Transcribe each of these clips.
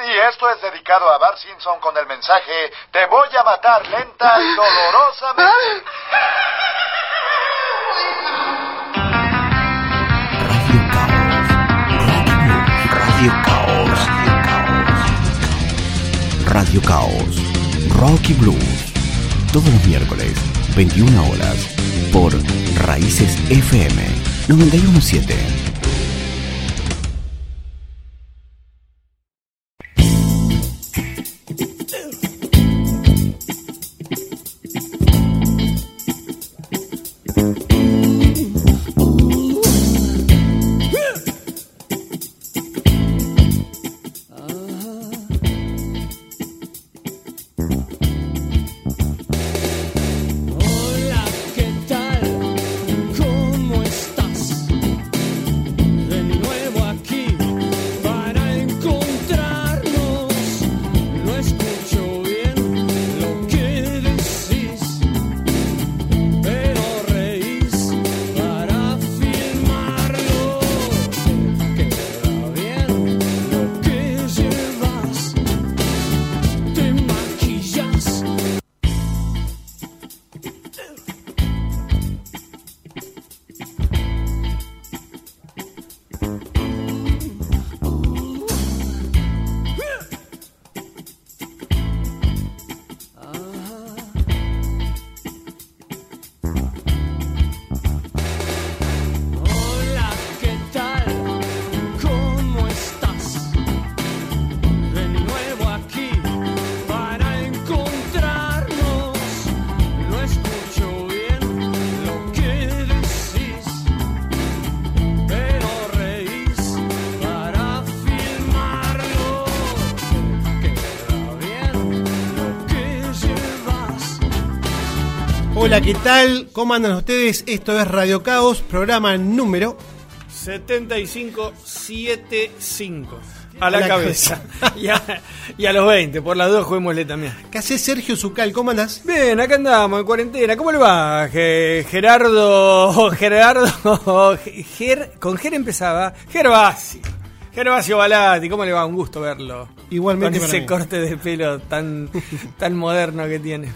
Y esto es dedicado a Bart Simpson con el mensaje: Te voy a matar lenta y dolorosamente. Radio Caos. Radio Caos. Rocky Blues. Todos los miércoles, 21 horas, por Raíces FM 917. ¿Cómo andan ustedes? Esto es Radio Caos, programa número 7575. A la, A la cabeza. y, a, y a los 20, por las dos juguémosle también. ¿Qué hace Sergio Zucal? ¿Cómo andás? Bien, acá andamos en cuarentena. ¿Cómo le va? Ge- Gerardo. Gerardo. Ger- con Ger empezaba. Gervasio. Gervasio Balati, ¿cómo le va? Un gusto verlo. Igualmente Con para ese mí. corte de pelo tan, tan moderno que tiene.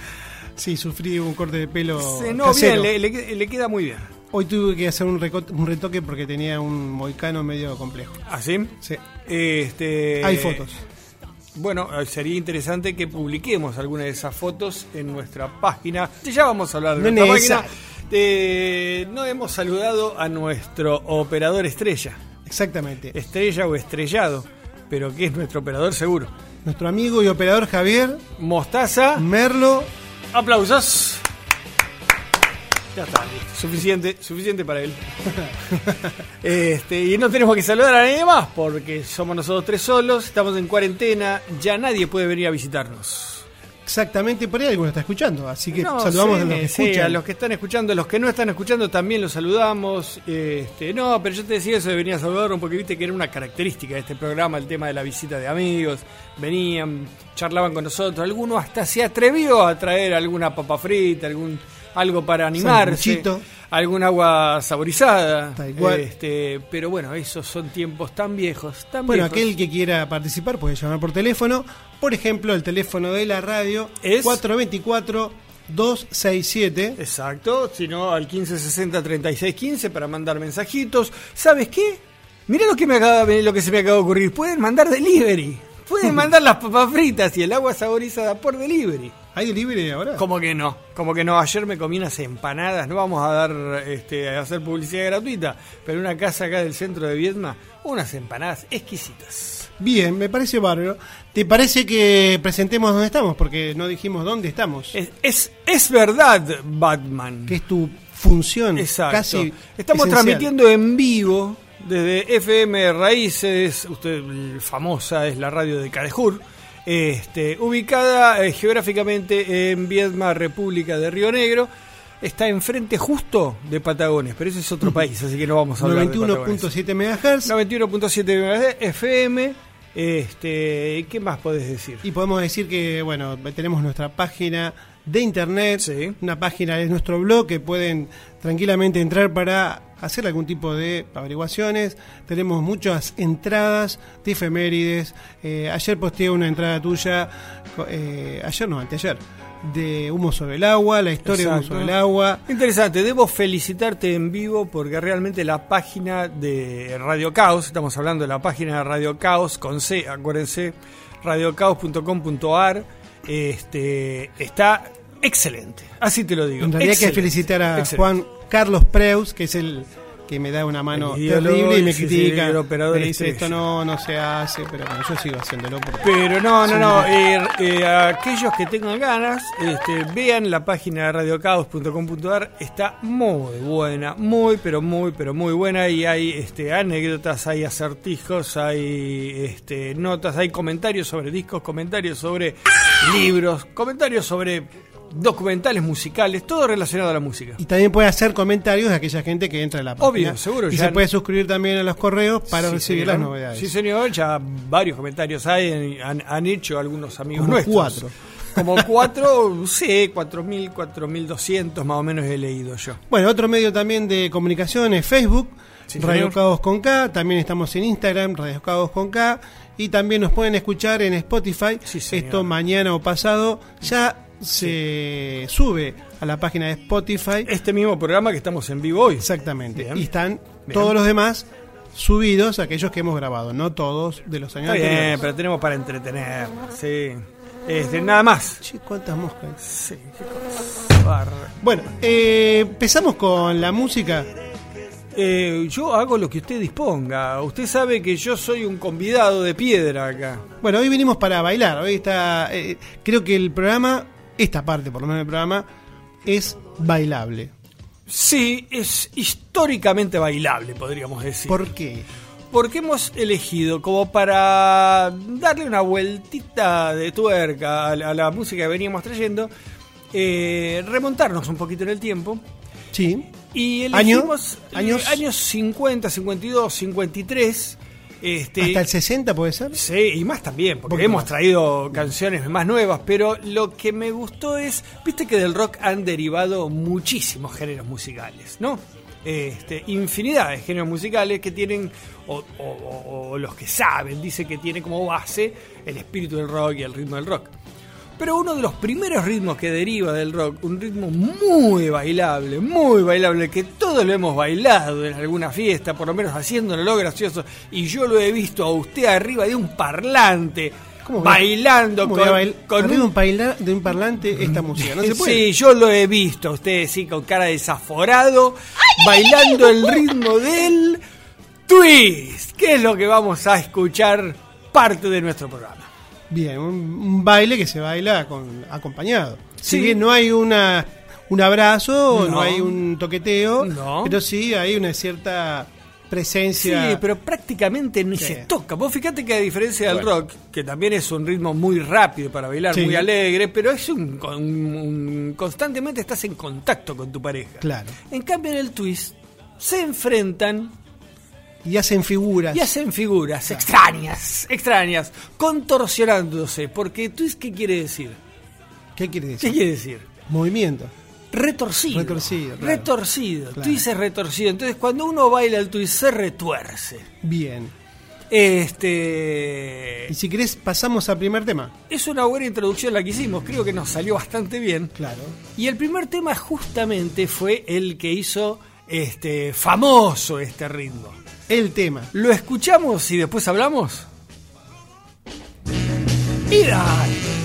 Sí, sufrí un corte de pelo Sí, no, bien, le, le- le queda muy bien. Hoy tuve que hacer un, retoque porque tenía un moicano medio complejo. ¿Así? Sí. Este, Hay fotos. Bueno, eh, sería interesante que publiquemos alguna de esas fotos en nuestra página. Ya vamos a hablar de No nuestra es página. Eh, no hemos saludado a nuestro operador estrella. Exactamente. Estrella o estrellado, pero que es nuestro operador seguro. Nuestro amigo y operador Javier Mostaza, Merlo. Aplausos. Ya está, suficiente, suficiente para él. Este, y no tenemos que saludar a nadie más porque somos nosotros tres solos, estamos en cuarentena, ya nadie puede venir a visitarnos. Exactamente, por ahí alguno está escuchando. Así que No, saludamos sí, a los que sí, escuchan. a los que están escuchando, a los que no están escuchando también los saludamos. Este, no, pero yo te decía eso de venir a saludarnos porque viste que era una característica de este programa, el tema de la visita de amigos. Venían, charlaban con nosotros, alguno hasta se atrevió a traer alguna papa frita, algún algo para animarse, algún agua saborizada. Tal cual. Este, pero bueno, esos son tiempos tan viejos, tan Bueno, viejos. aquel que quiera participar puede llamar por teléfono. Por ejemplo, el teléfono de la radio Es- 424-267. Exacto, sino al 1560-3615 para mandar mensajitos. ¿Sabes qué? Mirá lo que, me acaba, lo que se me acaba de ocurrir. Pueden mandar delivery. Pueden mandar las papas fritas y el agua saborizada por delivery. ¿Hay delivery ahora? Como que no, como que no. Ayer me comí unas empanadas. No vamos a dar, este, a hacer publicidad gratuita, pero en una casa acá del centro de Viedma, unas empanadas exquisitas. Bien, me parece bárbaro. ¿Te parece que presentemos dónde estamos? Porque no dijimos dónde estamos. Es, es, es verdad, Batman. que es tu función Exacto. casi Estamos esencial. transmitiendo en vivo desde FM Raíces, usted famosa es la radio de Cadejur, este, ubicada eh, geográficamente en Viedma, República de Río Negro. Está enfrente justo de Patagones, pero ese es otro país, así que no vamos a hablar de Patagones. 91.7 MHz 91.7 FM. Este, ¿Qué más podés decir? y podemos decir que bueno tenemos nuestra página de internet Sí. una página de nuestro blog que pueden tranquilamente entrar para hacer algún tipo de averiguaciones. Tenemos muchas entradas de efemérides. Eh, ayer posteé una entrada tuya, eh, ayer no, anteayer, de Humo sobre el agua, la historia de Humo sobre el agua. Interesante, debo felicitarte en vivo porque realmente la página de Radio Caos, estamos hablando de la página de Radio Caos con C, acuérdense, radiocaos.com.ar, este, está excelente, así te lo digo. En realidad hay que felicitar a excelente. Juan Carlos Preus, que es el que me da una mano terrible y me critica. me dice esto no, no se hace, pero bueno, yo sigo haciéndolo porque Pero no, no, no. eh, eh, aquellos que tengan ganas, este, vean la página de radiocaos.com.ar. Está muy buena, muy, pero muy, pero muy buena. Y hay este, anécdotas, hay acertijos, hay este, notas, hay comentarios sobre discos, comentarios sobre libros, comentarios sobre documentales musicales, todo relacionado a la música. Y también puede hacer comentarios de aquella gente que entra a la página. Obvio, seguro, Y ya- se puede suscribir también a los correos para Sí, recibir señor. las novedades. Sí, señor, ya varios comentarios hay, han, han hecho algunos amigos Como nuestros. cuatro. Como cuatro, sí, cuatro mil, cuatro mil doscientos más o menos he leído yo. Bueno, otro medio también de comunicación es Facebook, Sí, Radio. Caos con K. También estamos en Instagram, Radio Caos con K. Y también nos pueden escuchar en Spotify. Sí. Esto mañana o pasado ya se sube a la página de Spotify. Este mismo programa que estamos en vivo hoy. Exactamente. Bien. Y están Bien. todos los demás subidos, aquellos que hemos grabado, no todos de los años Está bien, anteriores. pero tenemos para entretener. Sí. Este, nada más. Che, cuántas moscas. Sí, qué cosa. Barra. Bueno, eh, empezamos con la música. Eh, yo hago lo que usted disponga. Usted sabe que yo soy un convidado de piedra acá. Bueno, hoy vinimos para bailar. Hoy está. eh, creo que el programa, esta parte por lo menos del programa, es bailable. Sí, es históricamente bailable, podríamos decir. ¿Por qué? Porque hemos elegido como para darle una vueltita de tuerca a la, a la música que veníamos trayendo, eh, remontarnos un poquito en el tiempo Sí. y ¿Año? elegimos eh, ¿Años? años 50, 52, 53. Este, ¿Hasta el 60 puede ser? Sí, y más también, porque hemos más. traído canciones más nuevas, pero lo que me gustó es, viste que del rock han derivado muchísimos géneros musicales, ¿no? Este, infinidad de géneros musicales que tienen, o, o- o- o los que saben, dice que tiene como base el espíritu del rock y el ritmo del rock. Pero uno de los primeros ritmos que deriva del rock, un ritmo muy bailable, muy bailable, que todos lo hemos bailado en alguna fiesta, por lo menos haciéndolo lo gracioso, y yo lo he visto a usted arriba de un parlante, ¿Cómo voy a- bailando ¿Cómo con, bail- un- de un, paila- de un parlante esta música? No se puede. Sí, yo lo he visto a usted, sí, con cara desaforado, bailando el ritmo del twist, que es lo que vamos a escuchar parte de nuestro programa. Bien, un, un baile que se baila con acompañado. Si Sí. bien no hay una un abrazo, no, No. hay un toqueteo, No. pero sí hay una cierta presencia. Sí, pero prácticamente ni Sí. se toca. Vos fíjate que a diferencia del rock, que también es un ritmo muy rápido para bailar, Sí. muy alegre, pero es un, con- un- constantemente estás en contacto con tu pareja. Claro. En cambio en el twist se enfrentan Y hacen figuras. y hacen figuras extrañas, extrañas, contorsionándose. Porque twist, ¿qué quiere decir? ¿Qué quiere ¿Qué decir? quiere decir? Movimiento. Retorcido. Retorcido, claro. Retorcido. Claro. Twist es retorcido. Entonces, cuando uno baila el twist, se retuerce. Bien. Este. Y si querés, pasamos al primer tema. Es una buena introducción la que hicimos, creo que nos salió bastante bien. Claro. Y el primer tema justamente fue el que hizo este famoso este ritmo. El tema. ¿Lo escuchamos y después hablamos? Y dale.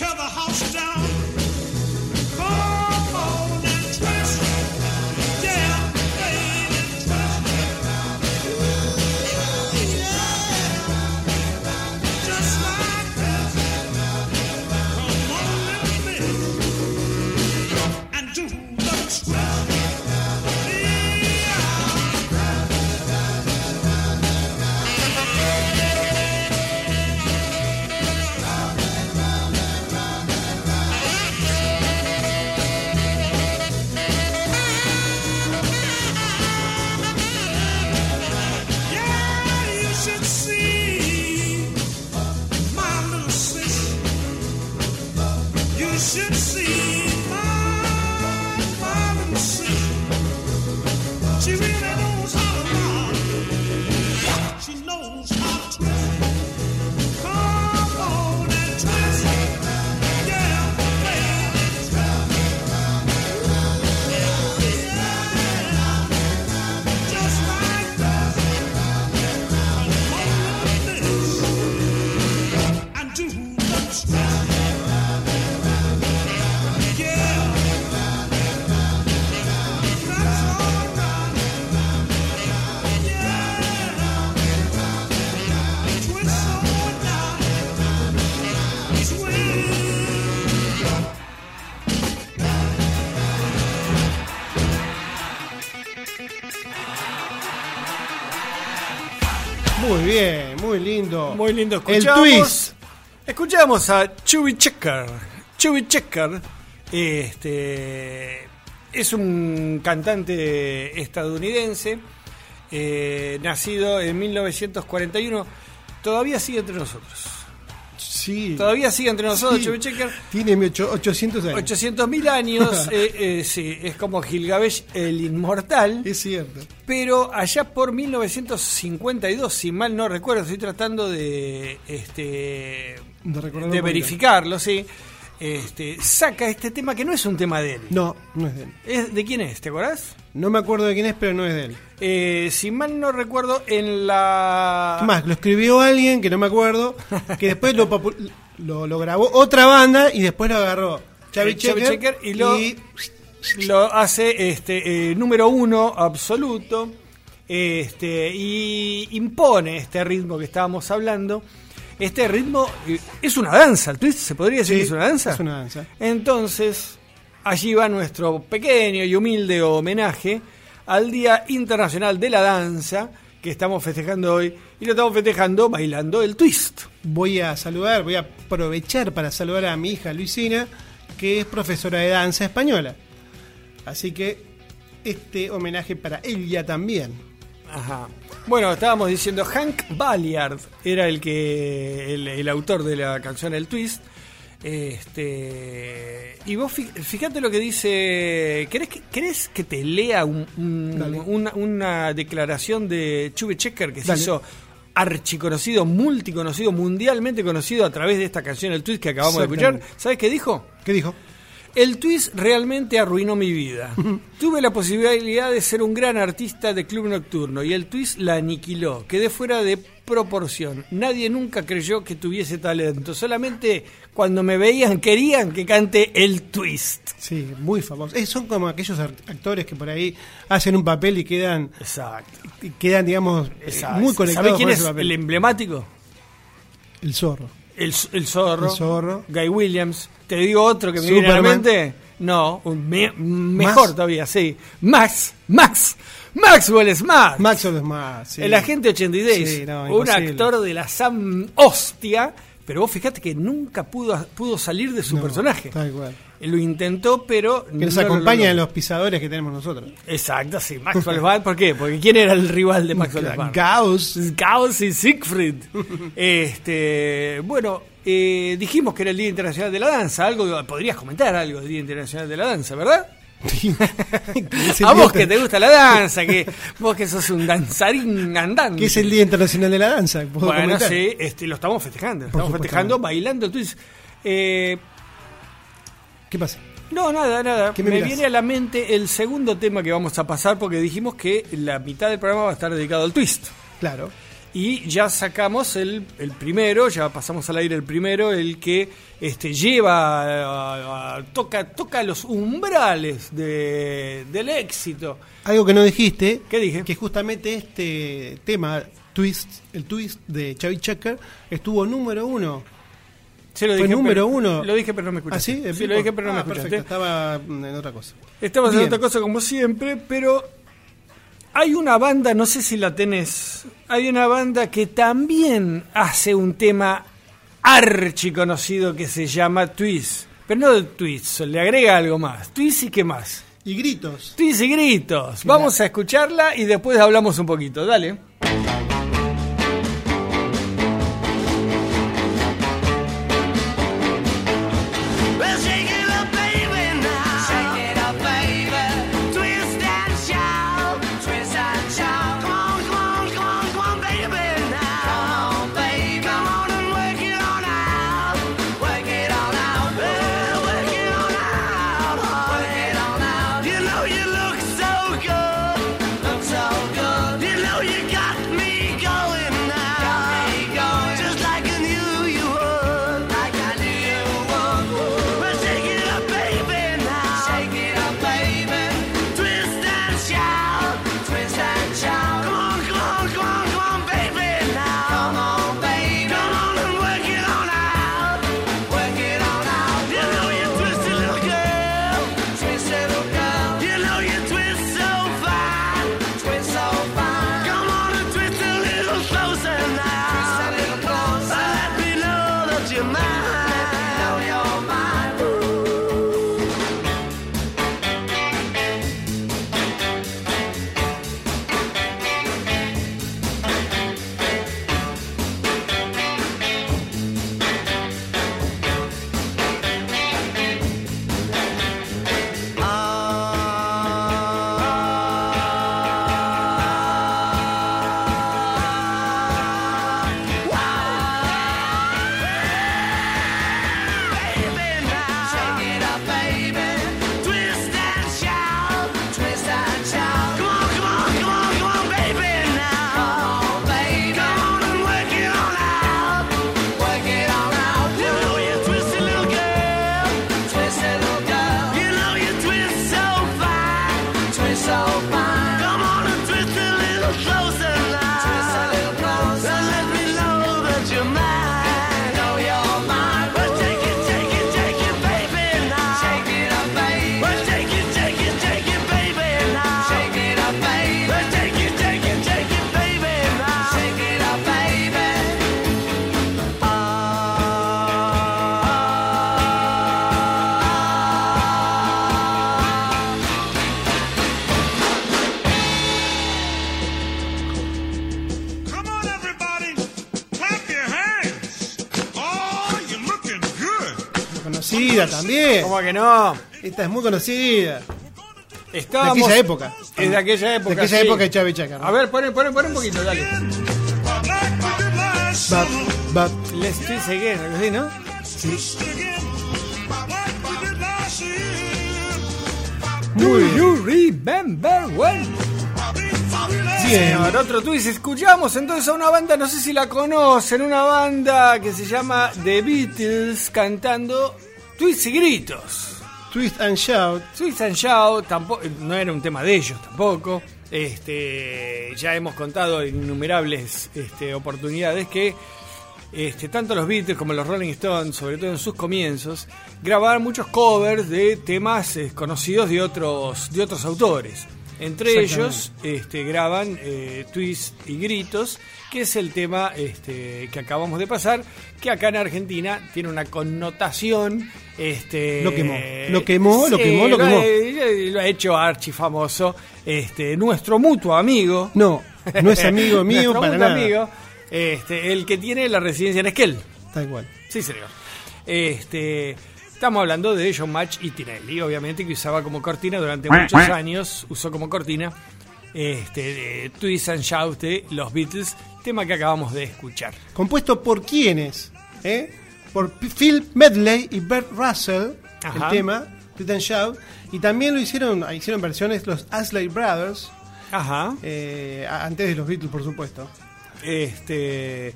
each other. Muy bien, muy lindo. Muy lindo. El Escuchamos, twist. Escuchamos a Chubby Checker. Chubby Checker este, es un cantante estadounidense, eh, nacido en 1941. Todavía sigue entre nosotros. Sí. Todavía sigue entre nosotros Sí. Checker. Tiene mi ocho- 800 años. 800.000 años, eh, eh, sí, es como Gilgamesh el inmortal. Es cierto. Pero allá por 1952, si mal no recuerdo, estoy tratando de este De verificarlo, sí. Este, saca este tema que no es un tema de él. No, no es de él. ¿Es, ¿De quién es? ¿Te acordás? No me acuerdo de quién es, pero no es de él. Eh, si mal no recuerdo, en la. Más, lo escribió alguien que no me acuerdo, que después lo, lo, lo grabó otra banda y después lo agarró Chavi Eh, Checker y lo- Lo hace este eh, número uno absoluto. Este, y impone este ritmo que estábamos hablando. Este ritmo eh, es una danza, el twist se podría decir Sí, que es una danza. es una danza. Entonces, allí va nuestro pequeño y humilde homenaje al Día Internacional de la Danza que estamos festejando hoy y lo estamos festejando bailando el twist. voy a saludar, voy a aprovechar para saludar a mi hija Luisina, que es profesora de danza española. Así que este homenaje para ella también. Ajá. Bueno, estábamos diciendo Hank Baliard era el que el, el autor de la canción El Twist. Este y vos fíjate lo que dice. ¿Querés que, querés que te lea un- una, una declaración de Chubby Checker que se Dale. hizo archiconocido, multiconocido, mundialmente conocido a través de esta canción El Twist que acabamos de escuchar? ¿Sabes qué dijo? ¿Qué dijo? El twist realmente arruinó mi vida. Tuve la posibilidad de ser un gran artista de club nocturno y el twist la aniquiló. Quedé fuera de proporción. Nadie nunca creyó que tuviese talento. Solamente cuando me veían querían que cante el twist. Sí, muy famoso. Eh, son como aquellos actores que por ahí hacen un papel y quedan, Exacto. y quedan digamos, eh, muy conectados ¿Sabés quién con es papel. el emblemático? El zorro. El, el zorro. El zorro. Guy Williams. ¿Te digo otro que me viene a la mente? No, un me- mejor todavía, sí. Max, Max, Maxwell Smart. Maxwell Smart. sí. El agente 86, Sí, no, un actor de la Sam Hostia, pero vos fíjate que nunca pudo, pudo salir de su No, personaje. Tal cual. Lo intentó, pero Que nos no lo acompaña en los pisadores que tenemos nosotros. Exacto, sí, Maxwell Smart. ¿Por qué? Porque ¿quién era el rival de Maxwell Smart? Gauss. Gauss y Siegfried. este, bueno, eh, dijimos que era el Día Internacional de la Danza. Algo podrías comentar algo del Día Internacional de la Danza, ¿verdad? A vos que te gusta la danza, que vos que sos un danzarín andante. que es el Día Internacional de la Danza. ¿puedo Bueno, comentar? sí, este, lo estamos festejando. Estamos supuesto. festejando bailando el twist. Eh, ¿Qué pasa? no, nada, nada. ¿Qué me viene a la mente el segundo tema que vamos a pasar porque dijimos que la mitad del programa va a estar dedicado al twist. Claro. Y ya sacamos el, el primero, ya pasamos al aire el primero, el que este, lleva, a- a- toca, toca los umbrales de- del éxito. Algo que no dijiste. ¿Qué dije? Que justamente este tema, twist, el twist de Chavi Checker, estuvo número uno. Sí, lo Fue dije, número pero- uno. Lo dije, pero no me escuchaste. ¿Ah, sí? ¿El Sí, lo dije, pero no me Ah, escuchaste. perfecto, Estaba en otra cosa. Estamos haciendo Bien. otra cosa como siempre, pero hay una banda, no sé si la tenés, hay una banda que también hace un tema archi conocido que se llama Twist. Pero no Twist, le agrega algo más. Twist y qué más. Y gritos. Twist y gritos. Vamos a escucharla y después hablamos un poquito. Dale. Conocida también. ¿Cómo que no? Esta es muy conocida. Estábamos, De aquella época. Es de aquella época. De aquella sí. época de Chávez Chacar. A ver, poné, poné, poné un poquito, dale. Bap, bap. Let's do it again, así, ¿no? Muy bien. You remember when? Bien. Señor, otro twist. Escuchamos entonces a una banda, no sé si la conocen, una banda que se llama The Beatles cantando Twists y Gritos. Twist and Shout. Twist and Shout tampoco, no era un tema de ellos tampoco. Este, ya hemos contado en innumerables este, oportunidades que este, tanto los Beatles como los Rolling Stones, sobre todo en sus comienzos, grababan muchos covers de temas eh, conocidos de otros, de otros autores. Entre ellos este, graban eh, Twist y Gritos, que es el tema este, que acabamos de pasar, que acá en Argentina tiene una connotación. Este, Lo quemó. Lo quemó, lo quemó, lo quemó. lo ha hecho archi famoso este, nuestro mutuo amigo. No, no es amigo mío para mutuo nada. amigo, este, el que tiene la residencia en Esquel. Tal cual. Sí, señor. Este, estamos hablando de John Match y Tinelli, obviamente, que usaba como cortina durante muchos años, usó como cortina este, de Twist and Shout de los Beatles, tema que acabamos de escuchar. Compuesto por quiénes? ¿Eh? Por Phil Medley y Bert Russell, Ajá. el tema, Twist and Shout. Y también lo hicieron, hicieron versiones los Asley Brothers, Ajá. eh, antes de los Beatles, por supuesto. Este,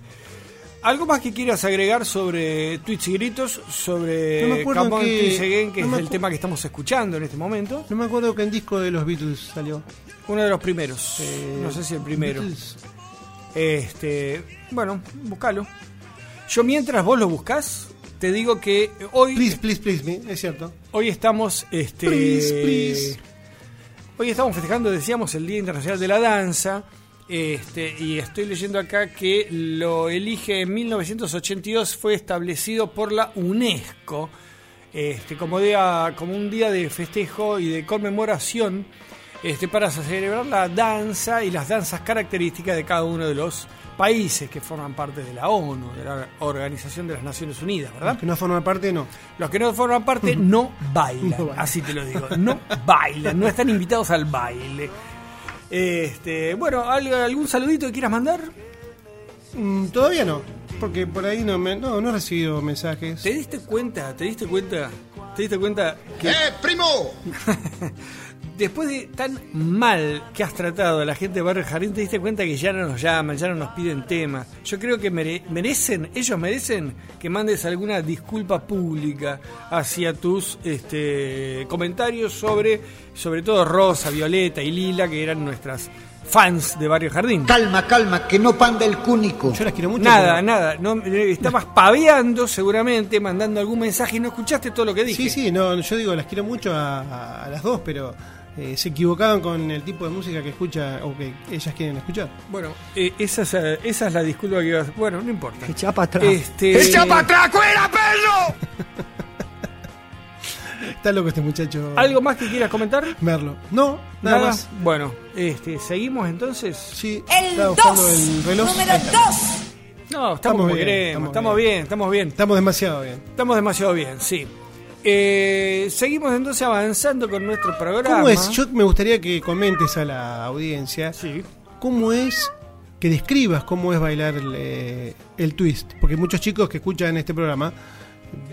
¿Algo más que quieras agregar sobre Twitch y Gritos? Sobre No me acuerdo Come On, que- Again, que no es el tema que estamos escuchando en este momento. No me acuerdo qué disco de los Beatles salió. Uno de los primeros. Eh, no sé si el primero. Beatles. Este, bueno, búscalo. Yo mientras vos lo buscas, te digo que hoy, Please, please, please, me, es cierto. hoy estamos, este, Please, please. hoy estamos festejando, decíamos, el Día Internacional de la Danza. Este, y estoy leyendo acá que lo elige en 1982, fue establecido por la UNESCO este, como, día, como un día de festejo y de conmemoración este, para celebrar la danza y las danzas características de cada uno de los países que forman parte de la ONU, de la Organización de las Naciones Unidas, ¿verdad? Que no forma parte, no. Los que no forman parte no bailan, No bailan. así te lo digo, no bailan, no están invitados al baile. Este, bueno, ¿algo- ¿algún saludito que quieras mandar? Mm, todavía no, porque por ahí no, me, no, no he recibido mensajes. ¿Te diste cuenta? ¿Te diste cuenta? ¿Te diste cuenta que ¡Eh, primo! después de tan mal que has tratado a la gente de Barrio Jardín, te diste cuenta que ya no nos llaman, ya no nos piden temas. Yo creo que mere- merecen, ellos merecen que mandes alguna disculpa pública hacia tus este, comentarios sobre, sobre todo Rosa, Violeta y Lila, que eran nuestras fans de Barrio Jardín. Calma, calma, que no panda el cúnico. Yo las quiero mucho. Nada, pero- nada. No, eh, estabas paveando seguramente, mandando algún mensaje y no escuchaste todo lo que dije. Sí, sí, no, yo digo, las quiero mucho a, a- a las dos, pero eh, se equivocaban con el tipo de música que escucha o que ellas quieren escuchar. Bueno, eh, esa, es, eh, esa es la disculpa que ibas a Bueno, no importa. Echa para atrás. Este, ¡Echa para atrás, cuera, perro! Está loco este muchacho. ¿Algo más que quieras comentar? Verlo. No, nada, más. Bueno, este, seguimos entonces. Sí, El estaba buscando 2. el reloj. Número Ahí está. 2. No, estamos, bien, queremos, estamos estamos bien. bien, estamos bien. Estamos demasiado bien. Estamos demasiado bien, sí. Eh, seguimos entonces avanzando con nuestro programa. ¿Cómo es? Yo me gustaría que comentes a la audiencia Sí. cómo es que describas cómo es bailar el, eh, el twist. Porque muchos chicos que escuchan este programa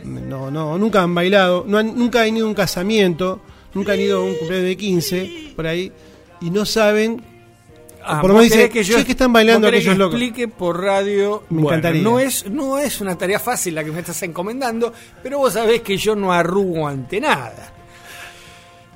no, no, nunca han bailado, no han, nunca han ido a un casamiento, nunca han ido a un cumpleaños de 15, por ahí, y no saben Ah, Por lo menos dice, "Che, que están bailando aquellos que locos". explique por radio. Me Bueno, encantaría. No es, no es una tarea fácil la que me estás encomendando, pero vos sabés que yo no arrugo ante nada.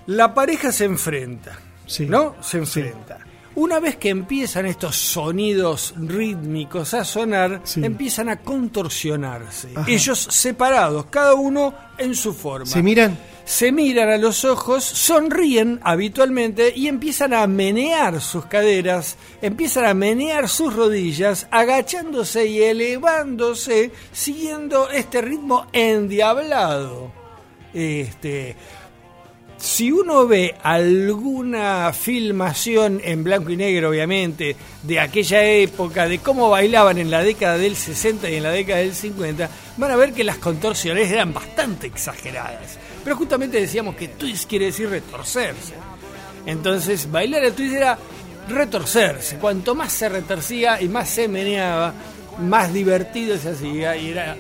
La pareja se enfrenta, Sí. ¿no? Se enfrenta. Una vez que empiezan estos sonidos rítmicos a sonar, Sí. empiezan a contorsionarse. Ajá. Ellos separados, cada uno en su forma ¿Se miran? Se miran a los ojos, sonríen habitualmente y empiezan a menear sus caderas, empiezan a menear sus rodillas, agachándose y elevándose, siguiendo este ritmo endiablado. Este, si uno ve alguna filmación en blanco y negro, obviamente, de aquella época, de cómo bailaban en la década del 60 y en la década del 50, van a ver que las contorsiones eran bastante exageradas. Pero justamente decíamos que twist quiere decir retorcerse. Entonces, bailar el twist era retorcerse. Cuanto más se retorcía y más se meneaba, más divertido se hacía y, era,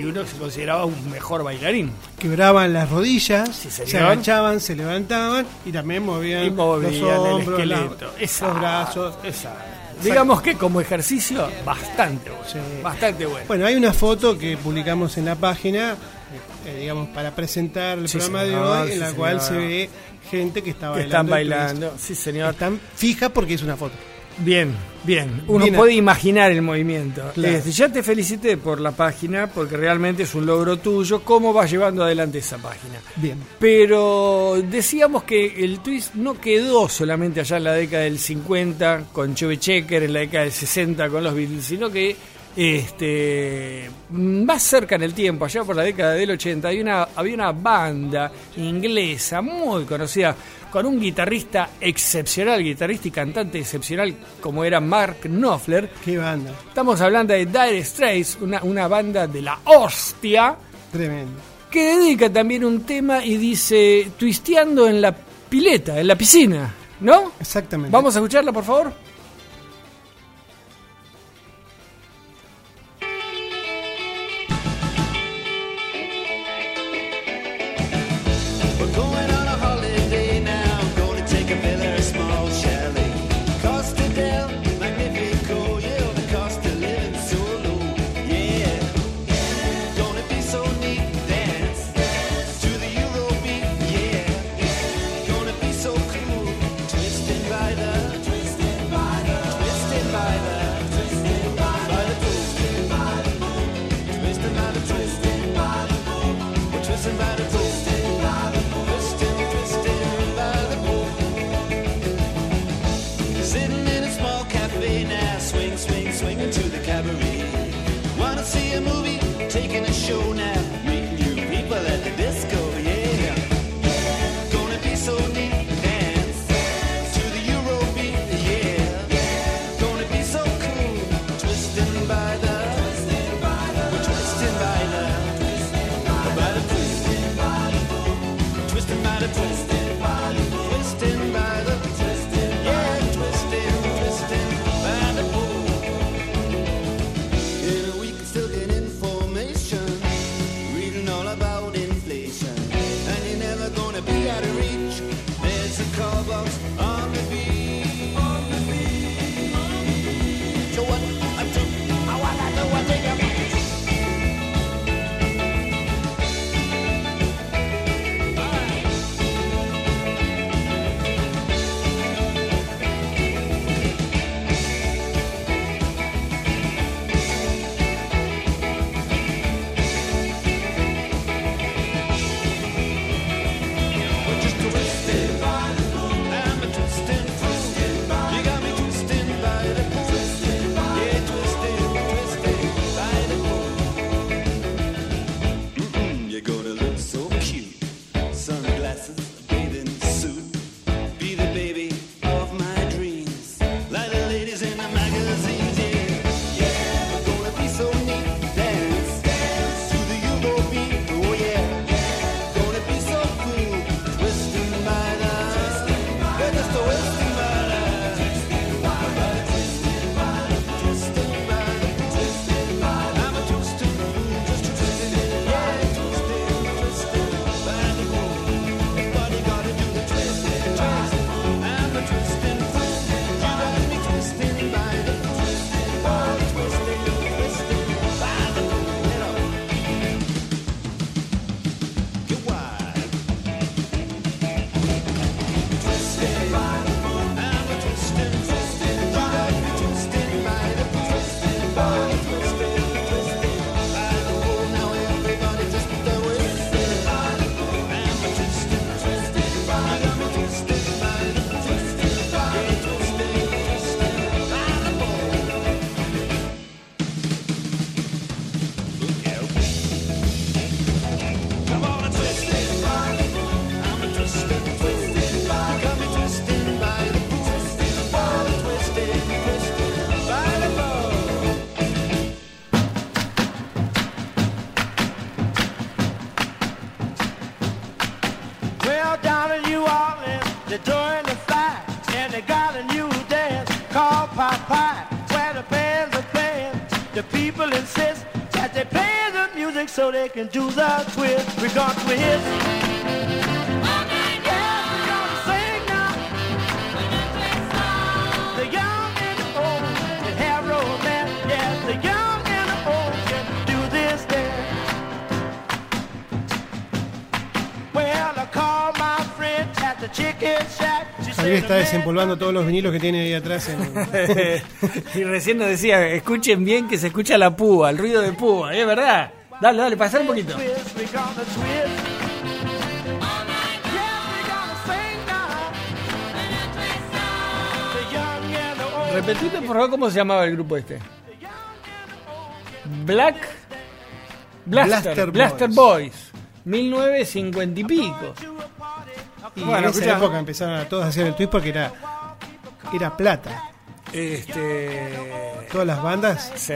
y, uno se consideraba un mejor bailarín. Quebraban las rodillas, Sí, se agachaban, se levantaban y también movían, Y movían los hombros, el la- esqueleto. los Exacto, brazos. exacto. Digamos que como ejercicio, bastante bueno. Sí. Bastante bueno. Bueno, hay una foto que publicamos en la página, eh, digamos, para presentar el Sí, programa de hoy, en la cual señor. se ve gente que está que bailando. están bailando. Sí, señor. Están fija porque es una foto. Bien, bien. Uno Bien. puede imaginar el movimiento. Claro. Este, ya te felicité por la página, porque realmente es un logro tuyo. ¿Cómo vas llevando adelante esa página? Bien. Pero decíamos que el twist no quedó solamente allá en la década del 50 con Chubby Checker, en la década del 60 con los Beatles, sino que este más cerca en el tiempo, allá por la década del 80, había una, había una banda inglesa muy conocida con un guitarrista excepcional, guitarrista y cantante excepcional como era Mark Knopfler. Qué banda. Estamos hablando de Dire Straits, una, una banda de la hostia Tremendo. que dedica también un tema y dice twisteando en la pileta, en la piscina, ¿no? Exactamente. Vamos a escucharla, por favor. Javier está "Man, desempolvando todos los vinilos que tiene ahí atrás. En... y recién nos decía, escuchen bien que se escucha la púa, el ruido de púa, es verdad. Dale, dale, pasar un poquito. Repetime por favor cómo se llamaba el grupo este. Black Blaster, Blaster Blaster, Boys. Boys. 1950 y pico. Y Bueno, en esa escuchá. época empezaron a todos a hacer el twist porque era, era plata. Este. Todas las bandas, Sí.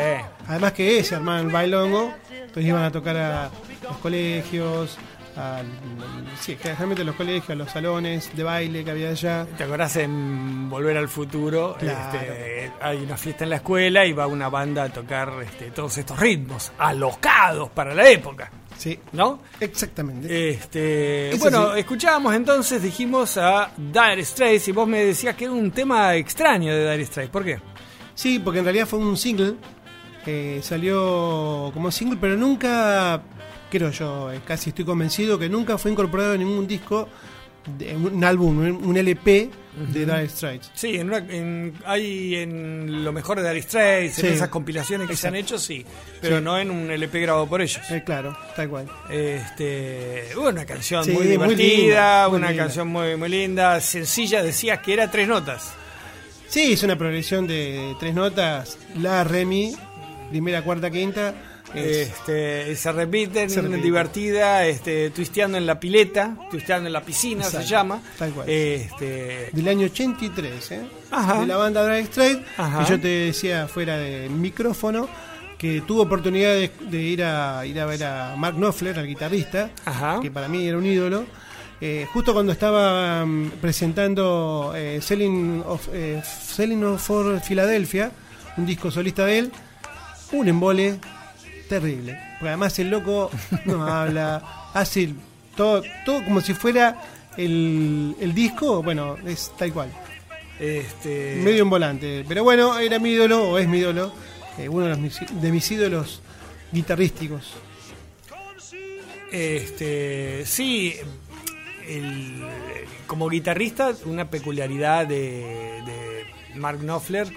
además que se armaban el bailongo, entonces iban a tocar a los colegios, al, sí, generalmente a los colegios, a los salones de baile que había allá. ¿Te acordás en Volver al Futuro? Claro. Este, hay una fiesta en la escuela y va una banda a tocar este, todos estos ritmos, alocados para la época, Sí, ¿no? exactamente. Este, Eso bueno, sí. escuchábamos entonces, dijimos a Dire Straits y vos me decías que era un tema extraño de Dire Straits. ¿Por qué? Sí, porque en realidad fue un single. eh, salió como single, pero nunca, creo yo, eh, casi estoy convencido que nunca fue incorporado en ningún disco, de, un álbum, un LP de Dire Straits. Sí, en una- en- hay en lo mejor de Dire Straits, en esas compilaciones que se han hecho, sí, pero Sí. no en un LP grabado por ellos. Eh, claro, tal cual. Este, una canción Sí, muy muy divertida, linda, una canción muy muy linda, sencilla, decías que era tres notas. Sí, es una progresión de tres notas, la, re, mi, primera, cuarta, quinta. Es- Este, se repiten, Se repite. divertida, este, twisteando en la pileta, twisteando en la piscina se llama. tal cual. Este, del año 83, ¿eh? Ajá. de la banda Dire Straits, Ajá. que yo te decía fuera del micrófono, que tuvo oportunidad de, de ir, a, ir a ver a Mark Knopfler, al guitarrista, Ajá. que para mí era un ídolo. eh, justo cuando estaba mm, presentando eh, Selling, of, eh, Selling of for Philadelphia, un disco solista de él, un embole terrible. Porque además el loco no habla, hace todo, todo como si fuera el, el disco, bueno, es tal cual. este, Medio en volante. Pero bueno, era mi ídolo, o es mi ídolo, eh, uno de, los mis, de mis ídolos guitarrísticos. Este, sí, el- como guitarrista, una peculiaridad de, de Mark Knopfler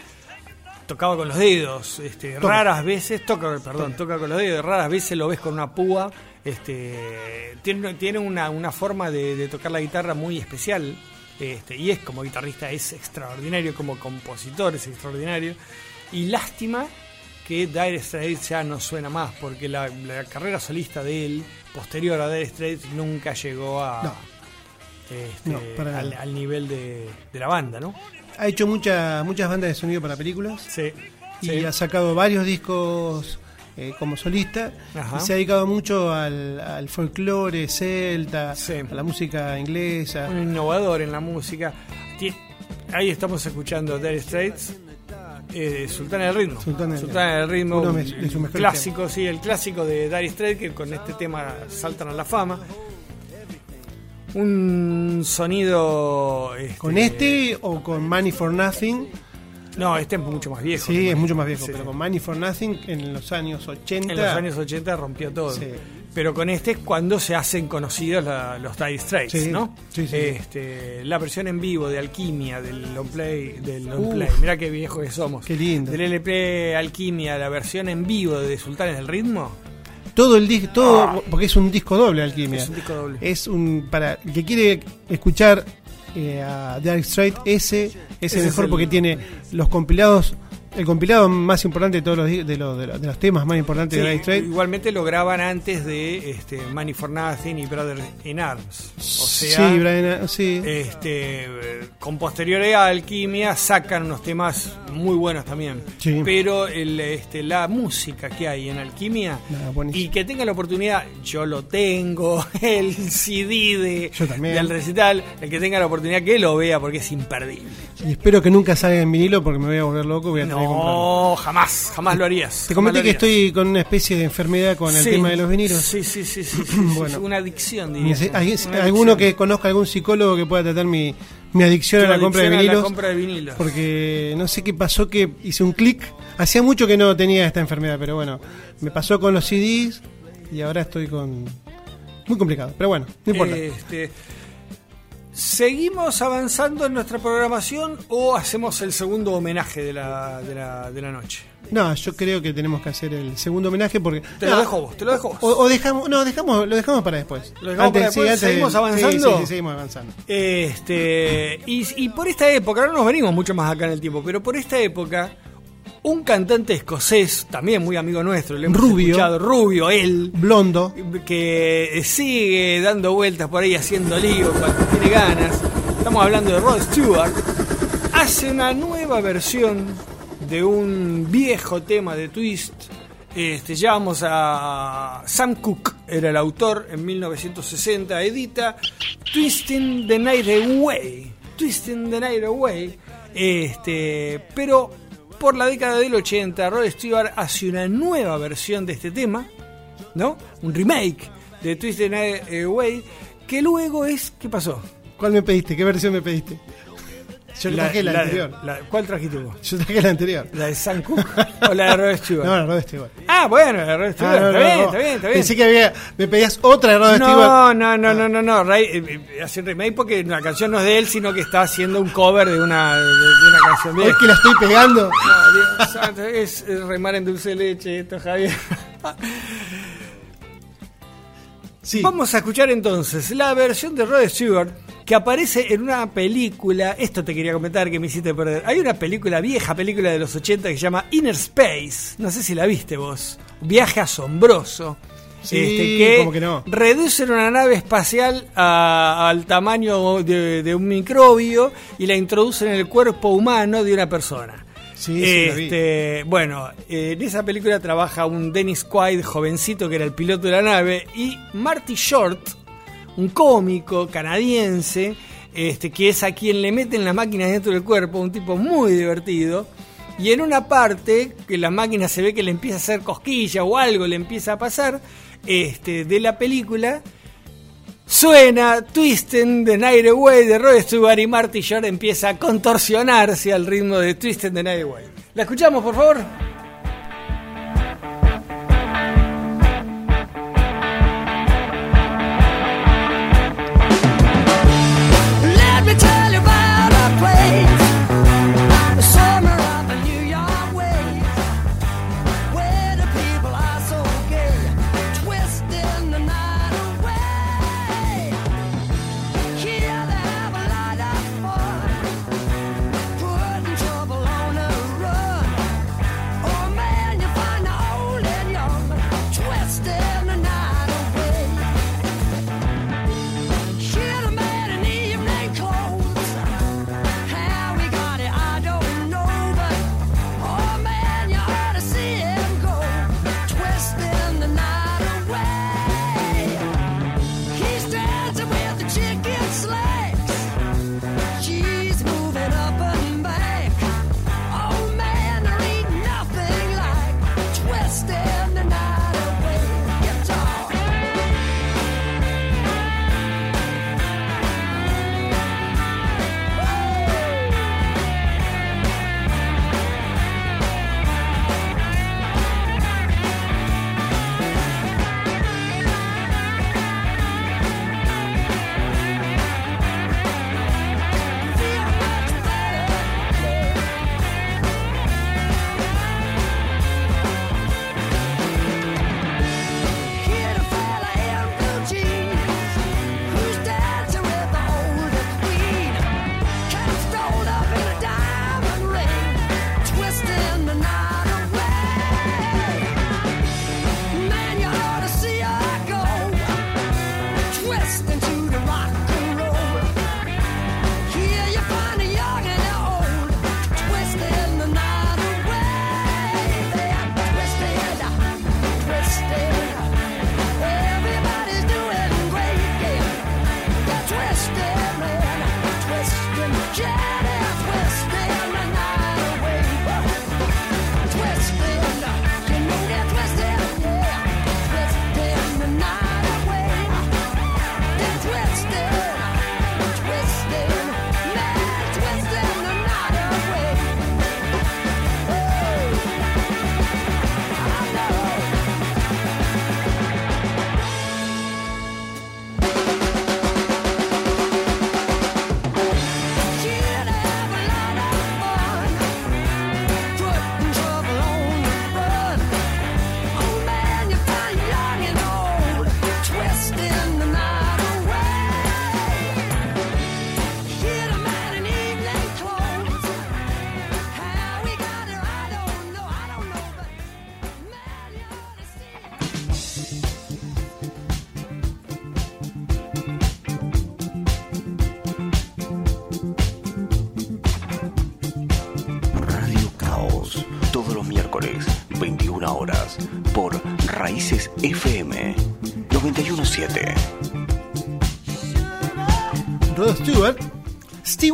tocaba con los dedos, este, Toca. raras veces, toca, perdón, toca con los dedos, raras veces lo ves con una púa, este, tiene, tiene una, una forma de, de tocar la guitarra muy especial, este, y es como guitarrista es extraordinario, como compositor es extraordinario, y lástima que Dire Straits ya no suena más, porque la, la carrera solista de él, posterior a Dire Straits, nunca llegó a No. este, No, al, al nivel de, de la banda, ¿no? Ha hecho mucha, muchas bandas de sonido para películas Sí. y sí. ha sacado varios discos eh, como solista Ajá. y se ha dedicado mucho al, al folclore celta, Sí. a la música inglesa. un innovador en la música. Ahí estamos escuchando Dire Straits, eh, Sultana del Ritmo. Sultana del- del Ritmo, un- clásico, sí, el clásico de Dire Straits que con este tema saltan a la fama. Un sonido. este, ¿Con este o con Money for Nothing? No, este es mucho más viejo. Sí, es mucho más viejo, Sí, pero con Money for Nothing en los años 80. En los años 80 rompió todo. Sí. Pero con este es cuando se hacen conocidos la- los Dire Straits, Sí, ¿no? sí, sí. Este, la versión en vivo de Alquimia, del long play, del long Uf. play. Mirá qué viejo que somos. Qué lindo. Del LP Alquimia, la versión en vivo de Sultanes del Ritmo. Todo el disco, todo, porque es un disco doble Alquimia. Ah. Es un disco doble. Es un para el que quiere escuchar eh, a Dire Straits ese es Ese el es mejor el- porque tiene los compilados el compilado más importante de todos los, de los, de los, de los temas más importantes Sí, de Dire Straits. igualmente lo graban antes de este, Money for Nothing y Brother in Arms. O sea, sí, Brian, sí. este, eh, con posteriores a Alquimia sacan unos temas muy buenos también. Sí. Pero el, este, la música que hay en Alquimia Nada, y que tenga la oportunidad, yo lo tengo, el CD de, Yo del recital, el que tenga la oportunidad que lo vea porque es imperdible. Y espero que nunca salga en vinilo porque me voy a volver loco. Voy a tener comprarlo. No, jamás, jamás lo harías. Te comenté que estoy con una especie de enfermedad con el Sí, tema de los vinilos. Sí, sí, sí, sí, sí, Bueno. una adicción, diría. Nece- ¿Hay- Una ¿Alguno adicción. que conozca algún psicólogo que pueda tratar mi, mi adicción a la de a compra de vinilos. Porque no sé qué pasó que hice un clic. Hacía mucho que no tenía esta enfermedad, pero bueno, me pasó con los CDs y ahora estoy con... Muy complicado, pero bueno, no importa. Este, ¿Seguimos avanzando en nuestra programación o hacemos el segundo homenaje de la, de la, de la noche? No, yo creo que tenemos que hacer el segundo homenaje porque... Te lo dejo vos, te lo dejo vos. O, o dejamos, no, dejamos, lo dejamos para después. ¿Lo dejamos para después? ¿Seguimos sí, avanzando? Sí, sí, seguimos avanzando. Este, y, y por esta época, no nos venimos mucho más acá en el tiempo, pero por esta época, un cantante escocés, también muy amigo nuestro, le hemos Rubio. escuchado, Rubio, él, Blondo. que sigue dando vueltas por ahí haciendo lío cuando tiene ganas. Estamos hablando de Rod Stewart. Hace una nueva versión de un viejo tema de Twist. Este, ya vamos a Sam Cooke, era el autor en 1960, edita Twisting the Night Away. Twisting the Night Away. Este, pero por la década del 80, Rod Stewart hace una nueva versión de este tema. ¿no? Un remake de Twisted Night Away, que luego es. ¿Qué pasó? ¿Cuál me pediste? ¿Qué versión me pediste? Yo traje la, de- anterior. la- ¿Cuál trajiste vos? Yo traje la anterior. ¿La de Sam Cooke o la de Rod Stewart? No, la Rod Stewart. Ah, bueno, la de Rod Stewart. Ah, no, está, no, bien, no. está bien, está bien, Pensé que había, me pedías otra de Rod Stewart. No, no, no, no, no, no. Ray, eh, eh, hace un remake porque la canción no es de él, sino que está haciendo un cover de una, de, de una canción Es vieja. que la estoy pegando. No, Dios santo, es, es remar en dulce de leche esto, Javier. Sí. Vamos a escuchar entonces la versión de Rod Stewart que aparece en una película. Esto te quería comentar que me hiciste perder. Hay una película, vieja película de los 80 que se llama Inner Space. No sé si la viste vos. Viaje asombroso. Sí, que como que no. reducen una nave espacial a- al tamaño de, de un microbio y la introducen en el cuerpo humano de una persona. Sí, sí. Este, bueno, en esa película trabaja un Dennis Quaid jovencito que era el piloto de la nave y Marty Short, un cómico canadiense, este, que es a quien le meten las máquinas dentro del cuerpo, un tipo muy divertido. Y en una parte que la máquina se ve que le empieza a hacer cosquilla o algo le empieza a pasar, este, de la película, Suena Twisting the Night Away de Rod Stewart y Marty Short empieza a contorsionarse al ritmo de Twisting the Night Away. ¿La escuchamos, por favor?